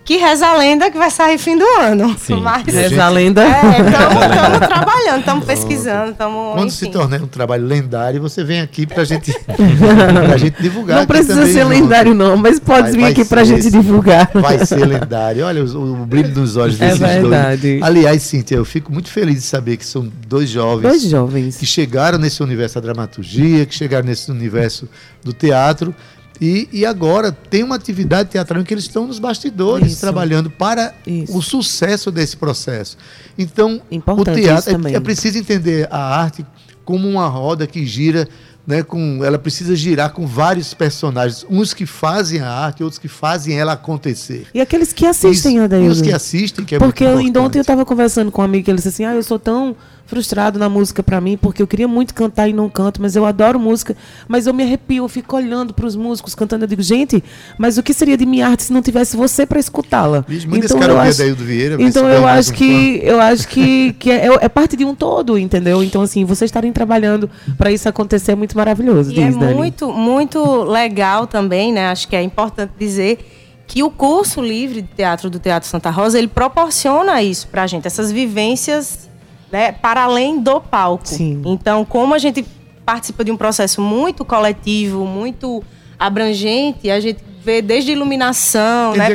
que reza a lenda que vai sair fim do ano. Sim. Mas, reza a lenda. Estamos é, trabalhando, estamos pesquisando. Tamo, Quando enfim. se tornar um trabalho lendário, você vem aqui para gente, a gente divulgar. Não precisa também, ser lendário, não, mas pode vai, vir aqui para a gente divulgar. Vai ser lendário. Olha o, o brilho nos olhos é desses é verdade. dois. Aliás, Cíntia, eu fico muito feliz de saber que são dois jovens, dois jovens que chegaram nesse universo da dramaturgia, que chegaram nesse universo do teatro e, e agora tem uma atividade teatral em que eles estão nos bastidores Isso. trabalhando para Isso. o sucesso desse processo. Então, Importante o teatro é, é preciso entender a arte como uma roda que gira né, com, ela precisa girar com vários personagens, uns que fazem a arte, outros que fazem ela acontecer. E aqueles que assistem, Adaildo. Os que assistem, que é Porque ainda ontem eu estava conversando com um amigo que ele disse assim, ah, eu sou tão frustrado na música para mim, porque eu queria muito cantar e não canto, mas eu adoro música, mas eu me arrepio, eu fico olhando para os músicos cantando, eu digo, gente, mas o que seria de minha arte se não tivesse você para escutá-la? Então eu acho, Vieira, então eu acho um que fã. eu acho que, que é, é, parte de um todo, entendeu? Então assim, vocês estarem trabalhando para isso acontecer é muito maravilhoso. E diz, é Dani. muito muito legal também, né? Acho que é importante dizer que o curso livre de teatro do Teatro Santa Rosa ele proporciona isso para a gente, essas vivências né, para além do palco. Sim. Então, como a gente participa de um processo muito coletivo, muito abrangente, a gente vê desde iluminação, né,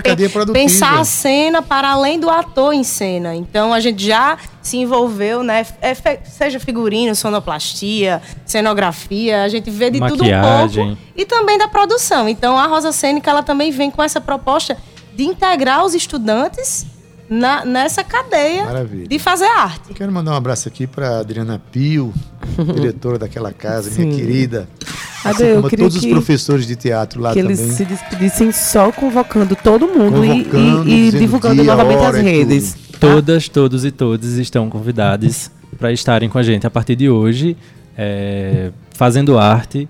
pensar a cena para além do ator em cena. Então a gente já se envolveu, né, é, seja figurino, sonoplastia, cenografia, a gente vê de Maquiagem. tudo um pouco e também da produção. Então a Rosa Cênica ela também vem com essa proposta de integrar os estudantes na, nessa cadeia Maravilha. de fazer arte. Quero mandar um abraço aqui para Adriana Pio, diretora daquela casa, Sim. minha querida. Assim Ade, como todos os professores de teatro lá que também. Que eles se despedissem só convocando todo mundo convocando, e, e, e divulgando dia, novamente as redes. Tá? Todas, todos e todas estão convidados para estarem com a gente a partir de hoje, é, fazendo arte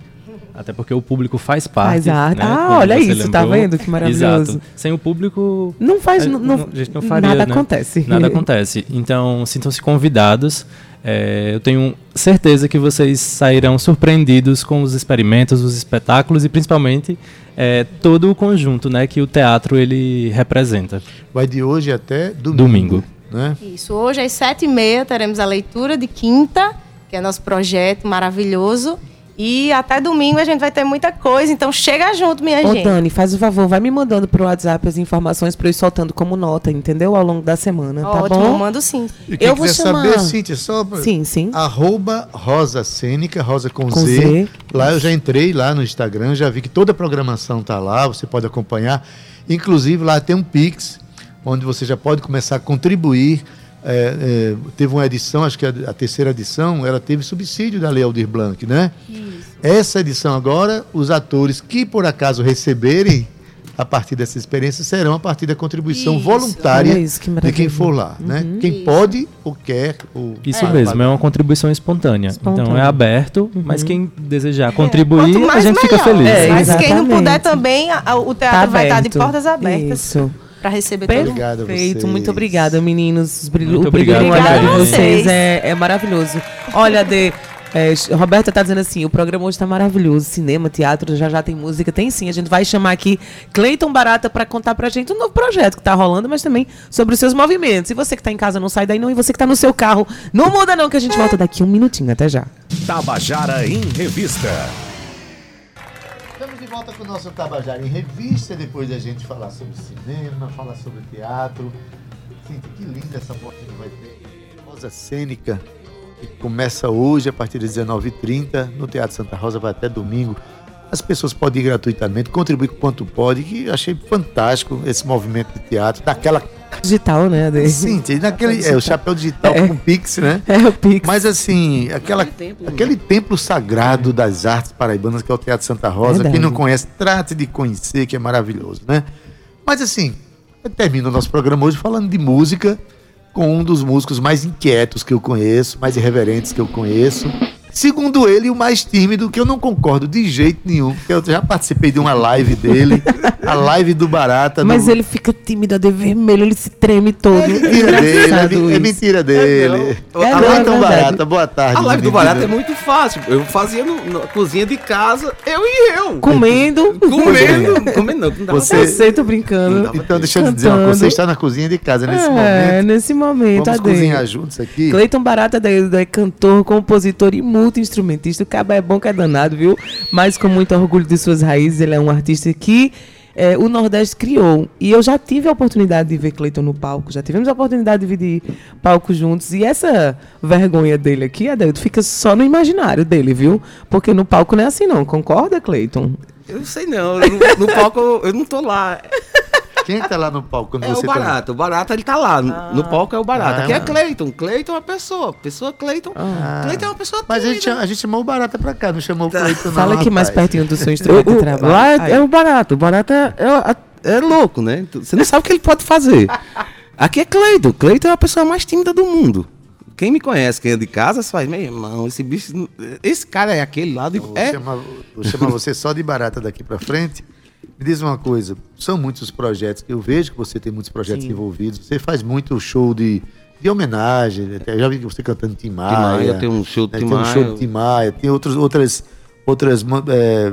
Até porque o público faz parte. Faz arte. né, Ah, como olha isso, tá vendo? Que maravilhoso. Exato. Sem o público. Não faz. a- Não, não- a gente não faria, nada né? acontece. Nada acontece. Então, sintam-se convidados. É, eu tenho certeza que vocês sairão surpreendidos com os experimentos, os espetáculos e principalmente é, todo o conjunto né, que o teatro ele representa. Vai de hoje até domingo. Domingo. Né? Isso, hoje às sete e meia teremos a leitura de quinta, que é nosso projeto maravilhoso. E até domingo a gente vai ter muita coisa, então chega junto, minha Ô, gente. Dani, faz o favor, vai me mandando pro WhatsApp as informações pra eu ir soltando como nota, entendeu? Ao longo da semana, tá Ótimo, bom? mando sim. E quem Eu vou chamar- saber, Cíntia, só Sim, sim. Arroba Rosa Cênica, Rosa com, Com Z. Z. Lá eu já entrei lá no Instagram, já vi que toda a programação tá lá, você pode acompanhar. Inclusive lá tem um Pix, onde você já pode começar a contribuir. É, é, teve uma edição, acho que a, a terceira edição, ela teve subsídio da Lei Aldir Blanc, né? Essa edição agora, os atores que por acaso receberem a partir dessa experiência serão a partir da contribuição Isso. voluntária isso, que de quem for lá, né? Quem Isso. pode ou quer. Ou Isso vai mesmo, é uma contribuição espontânea. Espontânea. Então é aberto, mas quem desejar contribuir, É, a gente fica melhor. feliz. É, Mas quem não puder também, a- o Tá teatro vai estar de portas abertas Isso. Para receber todo mundo. Obrigado a Perfeito, vocês. muito obrigada, meninos. O brilho, Muito o brilho no obrigado. olhar de Obrigada a vocês é, é maravilhoso. Olha, Dê, é, Roberta tá dizendo assim, o programa hoje tá maravilhoso. Cinema, teatro, já já tem música, tem sim. A gente vai chamar aqui Cleiton Barata para contar pra gente um novo projeto que tá rolando, mas também sobre os seus movimentos. E você que tá em casa, não sai daí não. E você que tá no seu carro, não muda não, que a gente volta daqui um minutinho. Até já. Tabajara em Revista. Volta com o nosso Tabajara em Revista, depois da gente falar sobre cinema, falar sobre teatro. Gente, que linda essa porta que vai ter. Rosa Cênica, que começa hoje a partir das 19h30 no Teatro Santa Rosa, vai até domingo. As pessoas podem ir gratuitamente, contribuir com quanto pode, que eu achei fantástico esse movimento de teatro, daquela. Digital, né, Dê? Sim, naquele. É, o chapéu digital É. com Pix, né? É o Pix. Mas assim, aquela, aquele templo sagrado das artes paraibanas que é o Teatro Santa Rosa, Verdade. quem não conhece, trate de conhecer, que é maravilhoso, né? Mas assim, eu termino o nosso programa hoje falando de música com um dos músicos mais inquietos que eu conheço, mais irreverentes que eu conheço. Segundo ele, o mais tímido, que eu não concordo de jeito nenhum, porque eu já participei de uma live dele, a live do Barata. Mas no- ele fica tímido, de vermelho, ele se treme todo. É mentira dele, é, mi- é isso. mentira dele. É Alô, não, é então, verdade. Barata, boa tarde. A live do barato é muito fácil. Eu fazia no- na cozinha de casa, eu e eu. Comendo. Comendo. Comendo não, não dava Você- Eu sei, tô brincando. Então, deixa eu te dizer uma coisa. Você está na cozinha de casa nesse é, momento. nesse momento. Vamos cozinhar juntos aqui. Cleiton Barata é cantor, compositor e multi-instrumentista. O cabo é bom que é danado, viu? Mas com muito orgulho de suas raízes, ele é um artista que é, o Nordeste criou. E eu já tive a oportunidade de ver Cleiton no palco, já tivemos a oportunidade de dividir palco juntos. E essa vergonha dele aqui, Adelto, fica só no imaginário dele, viu? Porque no palco não é assim, não. Concorda, Cleiton? Eu sei não. não- No palco eu não tô lá. Quem está lá no palco quando É você o Barata. O Barata ele tá lá. No- No palco é o Barata. Ah. Aqui é Cleiton. Cleiton é uma pessoa. Pessoa Cleiton. Cleiton é uma pessoa Mas a gente, a gente chamou o Barata pra cá, não chamou o Cleiton, não. Fala aqui mais pertinho do seu instrumento de trabalho. Lá é, Aí. é o Barata. O Barata é, é, é louco, né? Você não sabe o que ele pode fazer. Aqui é Cleiton. Cleiton é a pessoa mais tímida do mundo. Quem me conhece, quem é de casa, você faz, meu irmão, esse bicho. Esse cara é aquele lá. de- Vou, É, chamar, vou chamar você só de Barata daqui pra frente. Me diz uma coisa, são muitos os projetos, eu vejo que você tem muitos projetos Sim. envolvidos, você faz muito show de, de homenagem, até já vi que você cantando Tim Maia. Maia, tem um show de né, Tim Tem um show Maia. de Tim Maia, tem outros, outras, outras, é,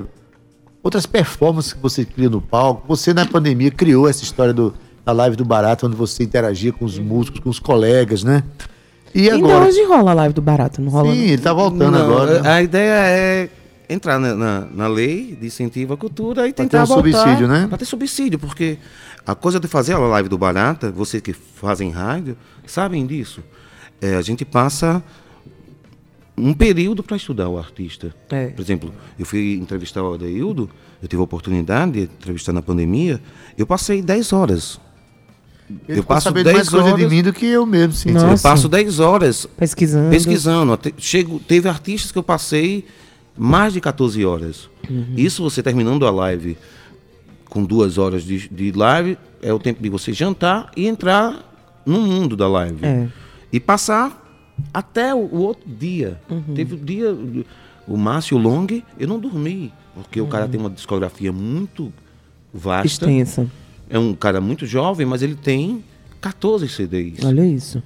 outras performances que você cria no palco. Você, na pandemia, criou essa história do, da live do Barata, onde você interagia com os músicos, com os colegas, né? E Ainda agora? hoje rola a live do Barato, não rola? Sim, não? ele tá voltando Não, agora. né? A ideia é entrar na, na, na lei de incentivo à cultura e Pra tentar ter um voltar, subsídio, né? Pra ter subsídio, porque a coisa de fazer a live do Barata, vocês que fazem rádio, sabem disso. É, a gente passa um período para estudar o artista. É. Por exemplo, eu fui entrevistar o Adeildo, eu tive a oportunidade de entrevistar na pandemia, eu passei 10 horas. Ele eu passo sabendo 10 mais coisa de horas- mim do que eu mesmo, sim. Nossa. Eu passo 10 horas Pesquisando. pesquisando. Chego, teve artistas que eu passei mais de 14 horas. Uhum. Isso você terminando a live com duas horas de, de live, é o tempo de você jantar e entrar no mundo da live. É. E passar até o, o outro dia. Uhum. Teve o dia. O Márcio Long, eu não dormi. porque o cara tem uma discografia muito vasta. Extensa. É um cara muito jovem, mas ele tem 14 CDs. Olha isso.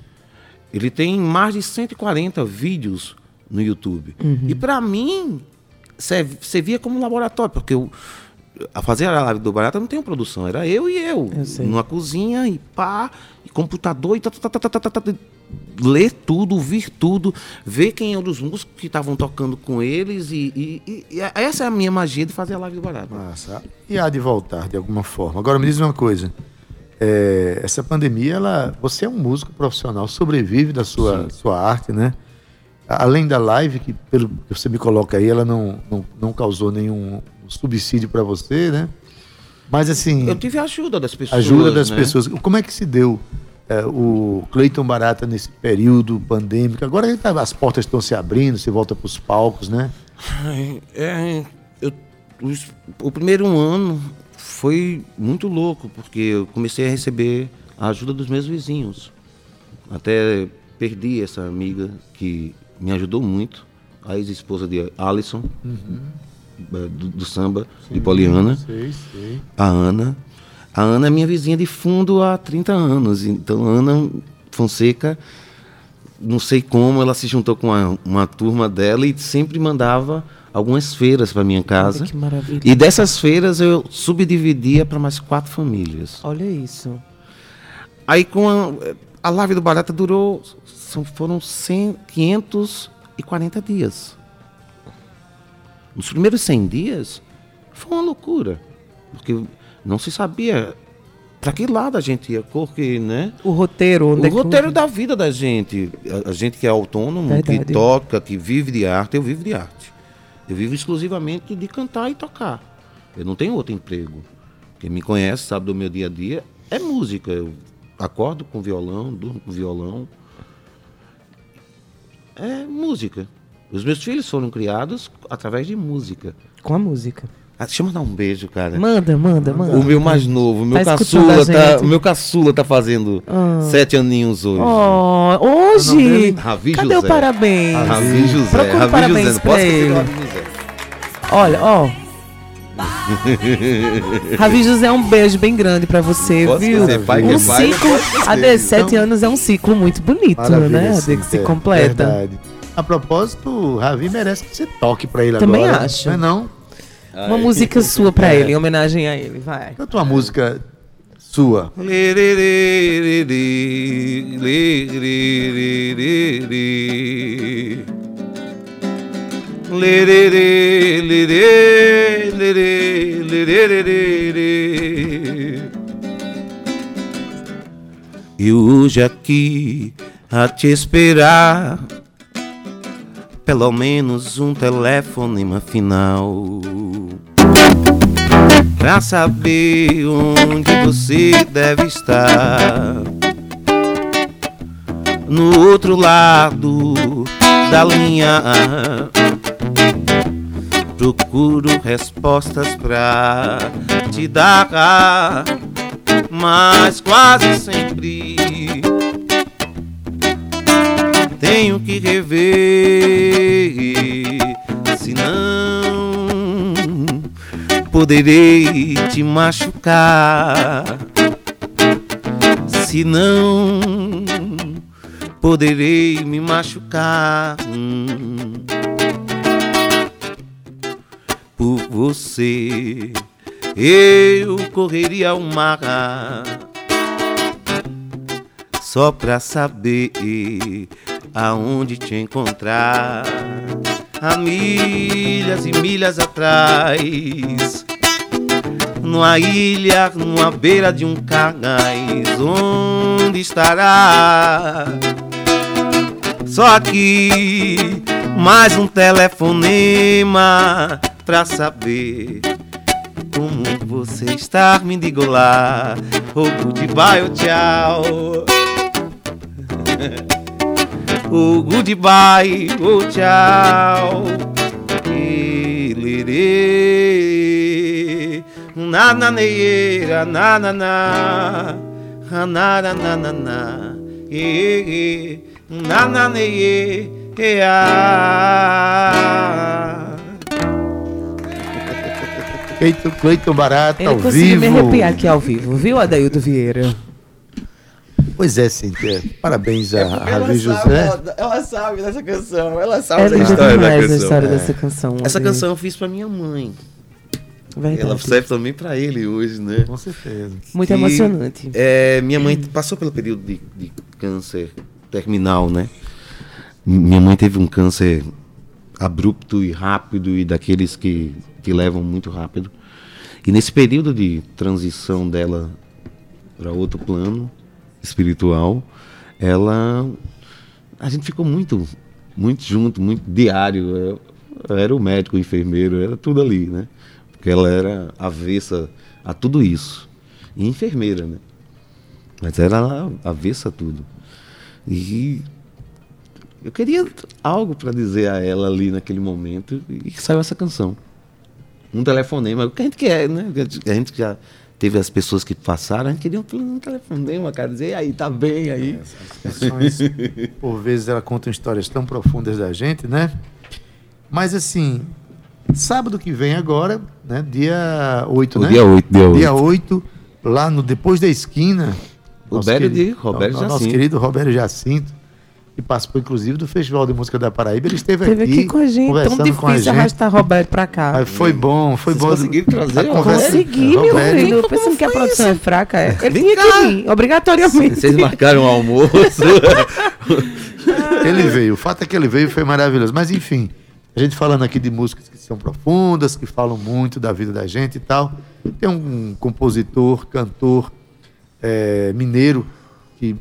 Ele tem mais de 140 vídeos no YouTube. Uhum. E para mim, você via como um laboratório, porque eu, a fazer a live do Barata não tem produção, era eu e eu. Eu numa cozinha e pá, e computador e tá, tá, tá, tá, tá, tá, tá, ler tudo, ouvir tudo, ver quem eram os músicos que estavam tocando com eles e, e- e- e essa é a minha magia de fazer a live do Barata. Massa. E há de voltar de alguma forma. Agora me diz uma coisa. É, essa pandemia, ela, você é um músico profissional, sobrevive da sua, sua arte, né? Além da live, que pelo que você me coloca aí, ela não, não, não causou nenhum subsídio para você, né? Mas assim, Eu tive a ajuda das pessoas. ajuda das né? pessoas. Como é que se deu é, o Cleiton Barata nesse período pandêmico? Agora ele tá- as portas estão se abrindo, você volta para os palcos, né? É, eu- os- o primeiro ano foi muito louco, porque eu comecei a receber a ajuda dos meus vizinhos. Até perdi essa amiga que me ajudou muito, a ex-esposa de Alisson, eh, do, do samba, de Poliana, Sei, sei. a Ana. A Ana é minha vizinha de fundo há 30 anos. Então, Ana Fonseca, não sei como, ela se juntou com uma, uma turma dela e sempre mandava algumas feiras para minha casa. Olha que maravilha. E dessas feiras eu subdividia para mais quatro famílias. Olha isso. Aí com a, a live do Barata durou, são- foram 100, 540 dias. Nos primeiros 100 dias foi uma loucura, porque não se sabia para que lado a gente ia, porque, né? O roteiro, o é roteiro da vida da gente, a, a gente que é autônomo, Verdade. que toca, que vive de arte, eu vivo de arte. Eu vivo exclusivamente de cantar e tocar. Eu não tenho outro emprego. Quem me conhece sabe do meu dia a dia é música. Eu acordo com violão, durmo com violão. É música. Os meus filhos foram criados através de música. Com a música. Ah, deixa eu mandar um beijo, cara. Manda, manda, manda. O meu mais novo, o meu Tá caçula, a tá, o meu caçula tá fazendo Ah. sete aninhos hoje. Oh, hoje! Ravi Cadê José. o parabéns? Ravi José. Procura Ravi parabéns José. Pra posso ele. Ravi José. Olha, ó. Ravi José, um beijo bem grande pra você, Posso viu? esquecer, pai que um é pai, ciclo, a 17 anos é um ciclo muito bonito, Maravilha, né? sim, De que se é, completa. Verdade. A propósito, o Ravi merece que você toque pra ele Também agora. acho. Não é não? Uma música sua pra ele, em homenagem a ele, vai. Canta uma música sua. Lererê, lerê, lerê, lererê. E hoje aqui a te esperar pelo menos um telefonema final pra saber onde você deve estar no outro lado da linha procuro respostas pra te dar, mas quase sempre tenho que rever, senão poderei te machucar. Senão poderei me machucar. Hum. Por você eu correria ao mar só pra saber aonde te encontrar. Há milhas e milhas atrás, numa ilha, numa beira de um cais, onde estará? Só aqui, mais um telefonema pra saber como você está, me diga lá. Oh, goodbye, oh, tchau. Oh, goodbye, oh, tchau. Ilirê. Na na neira, na na na. Na na na na na eh. Na na neie, ah. Cleiton, Cleiton Barata, Ele ao conseguiu vivo. me arrepiar aqui ao vivo, viu, Adaildo Vieira? Pois é, Cíntia. Parabéns É a Ravi José. ela, ela sabe dessa canção, ela É sabe da história da demais a canção. história É. dessa canção. Essa canção eu fiz pra minha mãe. Verdade. Ela serve também pra ele hoje, né? Com certeza. Muito Que, emocionante. É, minha mãe passou pelo período de, de câncer terminal, né? Minha mãe teve um câncer abrupto e rápido e daqueles que, que levam muito rápido. E nesse período de transição dela para outro plano espiritual, ela a gente ficou muito muito junto, muito diário. Eu, eu era o médico, o enfermeiro, era tudo ali, né? Porque ela era avessa a tudo isso. E enfermeira, né? Mas era avessa a tudo. E eu queria algo para dizer a ela ali naquele momento e saiu essa canção. Um telefonema, o que a gente quer, né? A gente já teve as pessoas que passaram, a gente queria um telefonema, cara, dizer, "E aí, tá bem aí. As canções, por vezes, ela contam histórias tão profundas da gente, né? Mas assim, sábado que vem agora, né? Dia 8, O né? dia 8, dia 8. Dia 8, lá no Depois da Esquina. O nosso Bério querido- de Roberto Nosso Jacinto. querido Roberto Jacinto, que participou inclusive do Festival de Música da Paraíba. Ele esteve, Esteve aqui com a gente. Tão conversando com a difícil gente. arrastar Roberto pra cá. Mas foi bom, foi Vocês bom. conseguiram trazer A conversa- Consegui, meu filho. Pensando que a produção é fraca. é. Ele Vem tinha cá. que vir, obrigatoriamente. Vocês marcaram o almoço. Ele veio. O fato é que ele veio e foi maravilhoso. Mas enfim, a gente falando aqui de músicas que são profundas, que falam muito da vida da gente e tal. Tem um compositor, cantor eh, mineiro que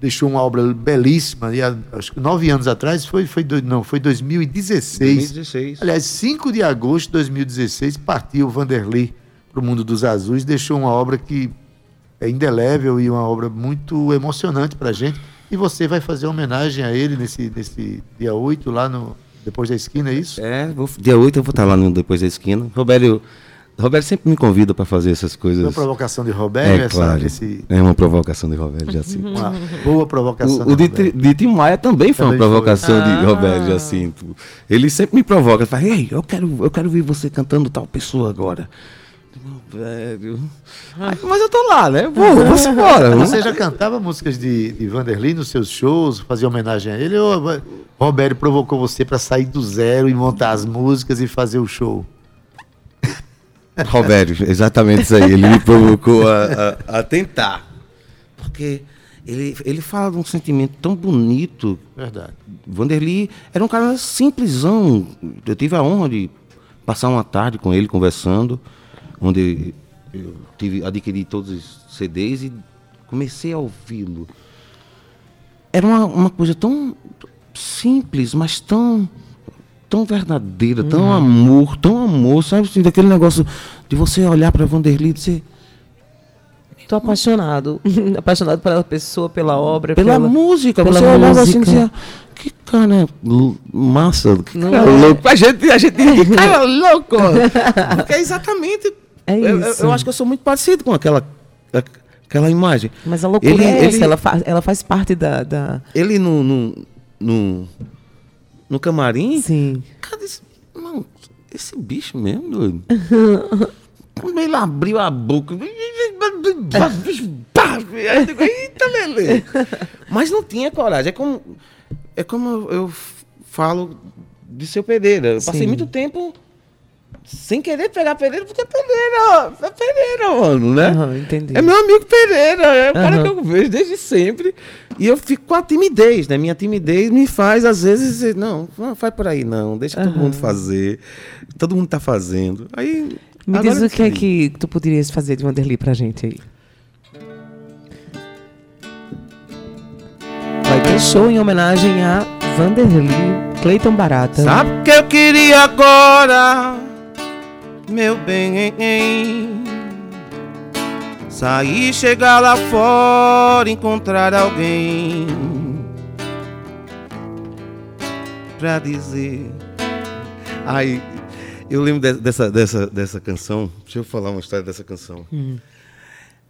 deixou uma obra belíssima. E há, acho que nove anos atrás foi, foi não foi 2016. 2016. Aliás, 5 de agosto de 2016 partiu o Vanderlei para o mundo dos azuis, deixou uma obra que é indelével e uma obra muito emocionante para a gente. E você vai fazer homenagem a ele nesse, nesse dia 8, lá no depois da esquina, é isso? É, vou- dia 8 eu vou estar lá no Depois da Esquina. Roberto, Roberto sempre me convida para fazer essas coisas. Uma provocação de Roberto, É, essa, claro. esse, É uma provocação de Roberto Jacinto. uma boa provocação. O, o de de, Tim Maia também foi Também uma provocação foi. de Ah. Roberto Jacinto. Ele sempre me provoca. Ele fala, ei, eu quero, eu quero ver você cantando tal pessoa agora. Meu Velho. Aí, mas eu tô lá, né? Vou, vamos embora. Você já cantava músicas de, de Vanderlei nos seus shows, fazia homenagem a ele? Ou Roberto provocou você para sair do zero e montar as músicas e fazer o show? Roberto, exatamente isso aí. Ele me provocou a, a- a tentar. Porque ele, ele fala de um sentimento tão bonito. Verdade. Vanderlei era um cara simplesão. Eu tive a honra de passar uma tarde com ele conversando, onde eu tive, adquiri todos os CDs e comecei a ouvi-lo. Era uma, uma coisa tão simples, mas tão tão verdadeira, tão amor, tão amor, sabe? Assim, daquele negócio de você olhar para Vanderlei e dizer, Tô apaixonado. apaixonado pela pessoa, pela obra, pela, música, pela você olhava assim e música. dizia, que cara l- massa, que Não cara é? louco. A gente, a gente, que cara louco. Porque é exatamente, É eu, eu acho que eu sou muito parecido com aquela, aquela imagem. Mas a loucura Ele- é essa, ele- ela, faz, ela faz parte da. da... Ele no, no, no, no camarim, Sim. Cara, esse, mano, esse bicho mesmo, doido. Quando ele abriu a boca. aí digo, Eita, Lelê. Mas não tinha coragem. É como, é como eu, eu falo de seu Pereira. Eu passei Sim. muito tempo sem querer pegar Pereira, porque é Pereira, ó, é Pereira, mano, né? Aham, entendi. É meu amigo Pereira, é o cara Aham. que eu vejo desde sempre. E eu fico com a timidez, né? Minha timidez me faz, às vezes, dizer, não, não vai por aí não, deixa todo Aham. mundo fazer. Todo mundo tá fazendo. Aí. Me diz o que é que tu poderias fazer de Vanderlei pra gente aí. Vai ter show em homenagem a Vanderlei Cleiton Barata. Sabe o que eu queria agora, meu bem? Sair, chegar lá fora, encontrar alguém pra dizer. Aí, eu lembro de- dessa, dessa, dessa canção. Deixa eu falar uma história dessa canção.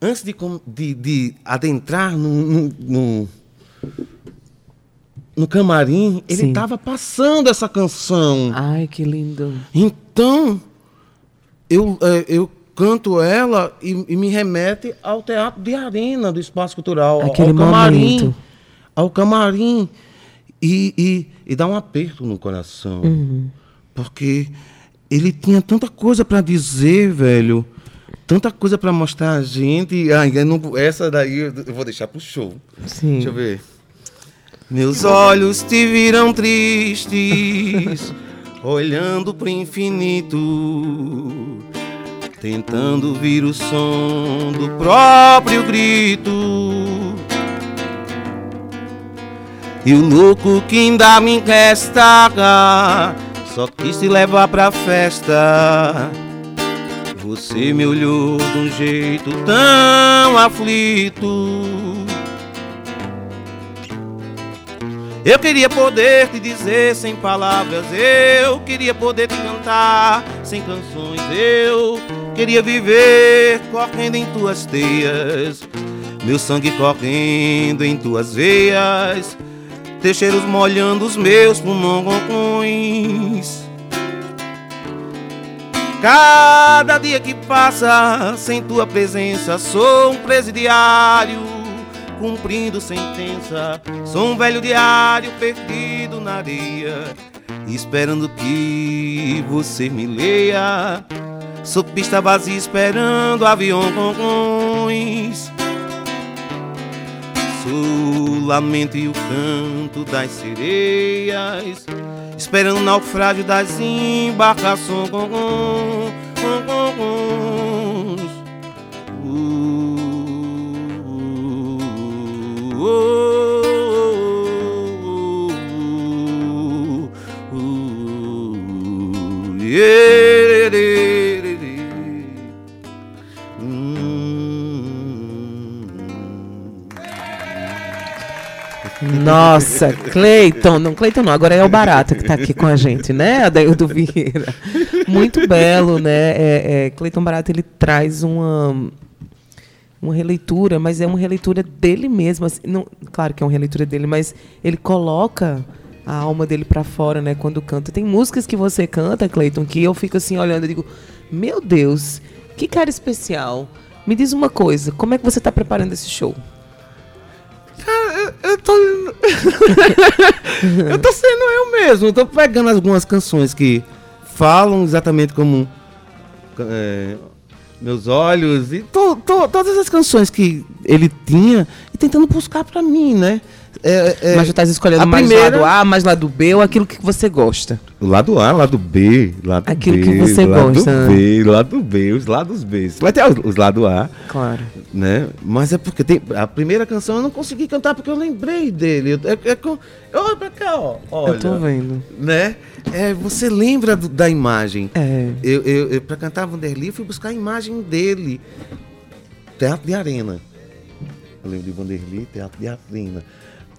Antes de, de, de adentrar no, no, no, camarim, ele estava passando essa canção. Ai, que lindo. Então, eu, é, eu canto ela e, e me remete ao teatro de arena do espaço cultural, ao- Aquele ao camarim, momento. ao camarim e, e, e dá um aperto no coração, Uhum. porque ele tinha tanta coisa para dizer, velho. Tanta coisa para mostrar a gente. Ah, não- essa daí eu eu vou deixar pro show. Sim. Deixa eu ver. Meus olhos te viram tristes, olhando pro infinito, tentando ouvir o som do próprio grito. E o louco que ainda me resta, só quis te levar pra festa. Você me olhou de um jeito tão aflito. Eu queria poder te dizer sem palavras, eu queria poder te cantar sem canções, eu queria viver correndo em tuas teias, meu sangue correndo em tuas veias, teus cheiros molhando os meus pulmões. Cada dia que passa sem tua presença, sou um presidiário cumprindo sentença. Sou um velho diário perdido na areia, esperando que você me leia. Sou pista vazia esperando avião com cões. Sou lamento e o canto das sereias, esperando o naufrágio das embarcações. Nossa, Cleiton, não, Cleiton não, agora é o Barata que tá aqui com a gente, né, Adaildo Vieira. Muito belo, né? É, é, Cleiton Barata, ele traz uma, uma releitura, mas é uma releitura dele mesmo. assim, não, claro que é uma releitura dele, mas ele coloca a alma dele pra fora, né, quando canta. Tem músicas que você canta, Cleiton, que eu fico assim olhando e digo, meu Deus, que cara especial. Me diz uma coisa, como é que você tá preparando esse show? Eu tô. eu tô sendo eu mesmo. Eu tô pegando algumas canções que falam exatamente como. é, meus olhos e to- to- todas as canções que ele tinha e tentando buscar pra mim, né? É, é, Mas tu estás escolhendo a mais primeira- lado A, mais lado B ou aquilo que você gosta? O lado A, lado B, lado Aquilo B, que você lado gosta, né? B, lado B, os lados B. Vai ter os, os lado A, Claro. né? Mas é porque tem a primeira canção eu não consegui cantar porque eu lembrei dele. Eu- É, é com, olha pra cá, ó. Olha, Eu tô vendo. né? É, você lembra do- da imagem? É. Eu, eu, eu para cantar Vanderly, eu fui buscar a imagem dele. Teatro de Arena. Eu lembro de Vanderly, Teatro de Arena.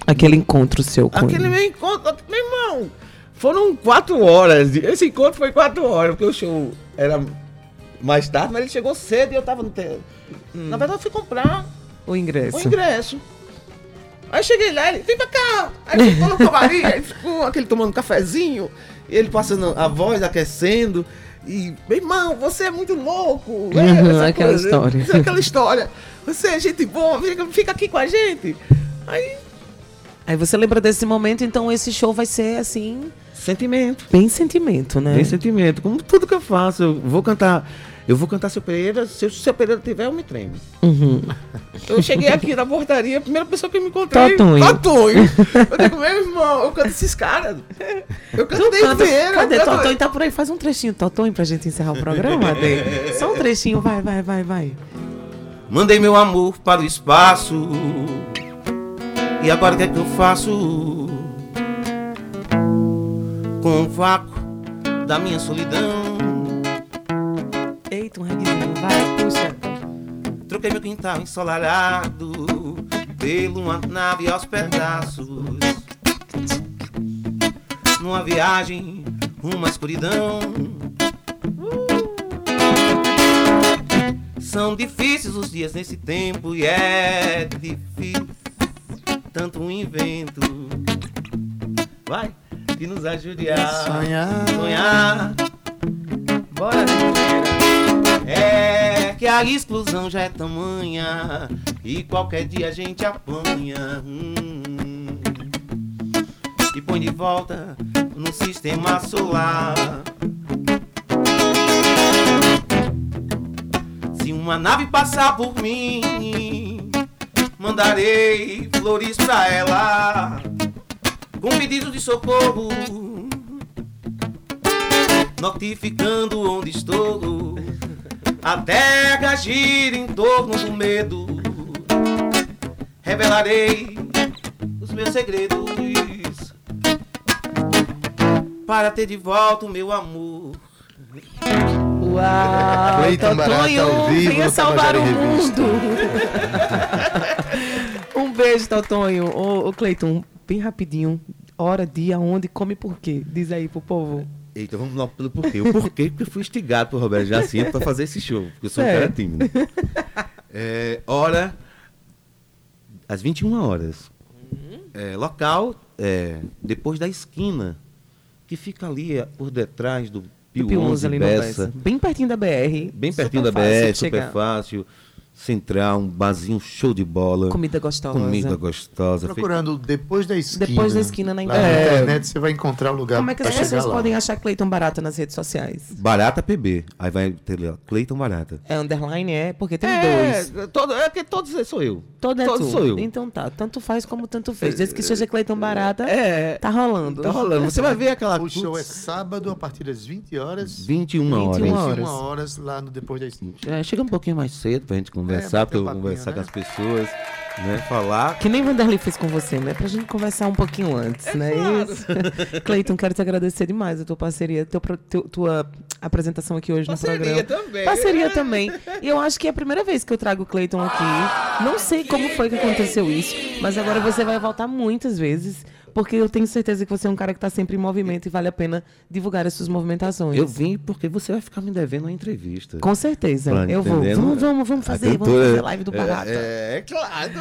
Aquele encontro seu com Aquele ele. meu encontro, meu irmão, foram quatro horas. Esse encontro foi quatro horas, porque o show era mais tarde, mas ele chegou cedo e eu tava no teatro. Na verdade, eu fui comprar O ingresso. o ingresso. Aí cheguei lá, ele, vem pra cá. Aí ficou no camarim, aí ficou aquele tomando um cafezinho, ele passando a voz, aquecendo. E, meu irmão, você é muito louco. é, Uhum, aquela coisa, história. é Aquela história. Você é gente boa, fica, fica aqui com a gente. Aí, Aí você lembra desse momento, então esse show vai ser assim, sentimento. bem sentimento, né? Bem sentimento. Como tudo que eu faço, eu vou cantar. Eu vou cantar seu Pereira, se o seu Pereira tiver, eu me tremo. Uhum. Eu cheguei aqui na portaria, a primeira pessoa que eu me encontrei. Totonho. Totonho. Eu digo, meu irmão, eu canto esses caras. Eu canto Canta- Vieira. Cadê canto- Totonho? Tá por aí, faz um trechinho, Totonho, pra gente encerrar o programa, Ade. Só um trechinho, vai, vai, vai, vai. Mandei meu amor para o espaço. E agora o que é que eu faço? Com o vácuo da minha solidão. Eita, um reguezinho, vai, puxa. Troquei meu quintal ensolarado pelo uma nave aos pedaços. Numa viagem rumo à escuridão. São difíceis os dias nesse tempo e é difícil tanto um invento. Vai, que nos ajude a Sonhar. sonhar. Bora. É que a exclusão já é tamanha e qualquer dia a gente apanha. Hum. E põe de volta no sistema solar. Se uma nave passar por mim, mandarei flores pra ela com pedido de socorro, notificando onde estou. A terra gira em torno do medo. Revelarei os meus segredos para ter de volta o meu amor. Uau! Cleiton Barata ao vivo venha no salvar o mundo! um beijo, Totonho. Ô, ô Cleiton, bem rapidinho. Hora, dia, onde, come por quê? Diz aí pro povo. Eita, vamos lá pelo porquê. O porquê que eu fui instigado por Roberto Jacinto para fazer esse show. Porque eu sou um cara tímido. É, hora, às 21 horas. É, local, é, depois da esquina, que fica ali é, por detrás do Pio, Pio 11 11 ali no Bessa. Bessa. Bem pertinho da BR. Bem pertinho da BR, super chegar. fácil. Central, um barzinho show de bola. Comida gostosa. Comida gostosa. Procurando depois da esquina. Depois da esquina na Lá na internet. internet você vai encontrar o lugar Como é que as pessoas lá. podem achar Cleiton Barata nas redes sociais? Barata PB. Aí vai ter ó, Cleiton Barata. É underline, é? Porque tem É, dois. todo, é que todos sou eu. Todo é todos tu. sou eu. Então tá, tanto faz como tanto fez. Desde que seja Cleiton Barata, É, tá rolando. tá rolando. Você vai ver aquela... O show é sábado a partir das 20 horas. 21 horas. 21 21 horas. horas lá no Depois da Esquina. É, chega um pouquinho mais cedo pra gente conversar, eu um papinho, conversar né? com as pessoas, né? Falar. Que nem Vanderlei fez com você, né? Pra gente conversar um pouquinho antes, né? Isso. Cleiton, quero te agradecer demais a tua parceria, teu, teu- tua apresentação aqui hoje Parceria no programa. também. Parceria também. E eu acho que é a primeira vez que eu trago o Cleiton aqui. Não sei como foi que aconteceu isso, mas agora você vai voltar muitas vezes, porque eu tenho certeza que você é um cara que tá sempre em movimento e vale a pena divulgar as suas movimentações. Eu vim porque você vai ficar me devendo uma entrevista. Com certeza. Tá eu vou. Vamos, vamos, vamos A fazer. Vamos fazer live do Barata. É, é claro.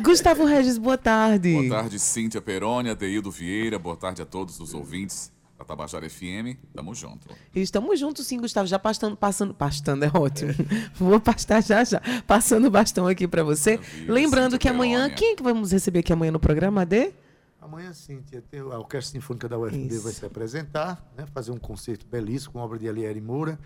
Gustavo Regis, boa tarde. Boa tarde, Cíntia Peroni, Adeildo Vieira. Boa tarde a todos os ouvintes da Tabajara FM. Tamo junto. Estamos juntos sim, Gustavo, já pastando, passando, pastando é ótimo. Vou pastar já já, passando o bastão aqui pra você. Lembrando que amanhã, Perônia. quem é que vamos receber aqui amanhã no programa, Adê? Amanhã, tem a Orquestra Sinfônica da UFB Isso. vai se apresentar, né, fazer um concerto belíssimo com obra de Alieri Moura.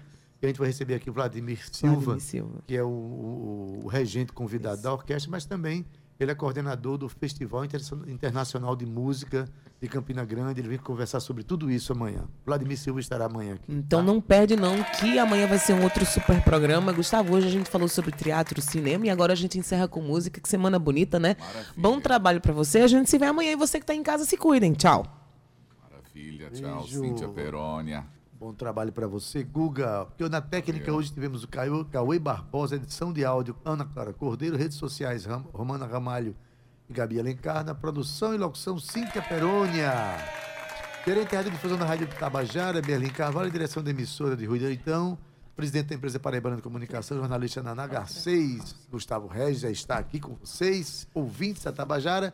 E a gente vai receber aqui o Vladimir Silva, Vladimir Silva. que é o, o- o regente convidado da orquestra, mas também ele é coordenador do Festival Inter- Internacional de Música de Campina Grande. Ele vem conversar sobre tudo isso amanhã. Vladimir Silva estará amanhã aqui. Então não perde não, que amanhã vai ser um outro super programa. Gustavo, hoje a gente falou sobre teatro, cinema e agora a gente encerra com música. Que semana bonita, né? Bom trabalho pra você. A gente se vê amanhã e você que tá em casa se cuidem. Tchau. Maravilha. Tchau, Beijo. Cíntia Perônia. Bom trabalho para você, Guga. Porque na técnica hoje tivemos o Caio, Cauê Barbosa, edição de áudio, Ana Clara Cordeiro, redes sociais, Ram- Romana Ramalho e Gabi Alencar, na produção e locução, Cíntia Perônia. Gerente de difusão da Rádio Tabajara, Berlim Carvalho, direção da emissora de Rui Leitão, presidente da empresa Paraibana de Comunicação, jornalista na H6, Gustavo Regis, já está aqui com vocês, ouvintes da Tabajara.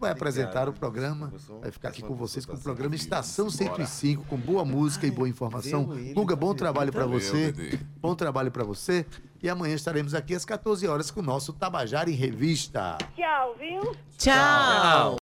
Vai apresentar o programa, vai ficar aqui com vocês com o programa Estação 105, com boa música e boa informação. Guga, bom trabalho para você. Bom trabalho para você. E amanhã estaremos aqui às 14 horas com o nosso Tabajara em Revista. Tchau, viu? Tchau.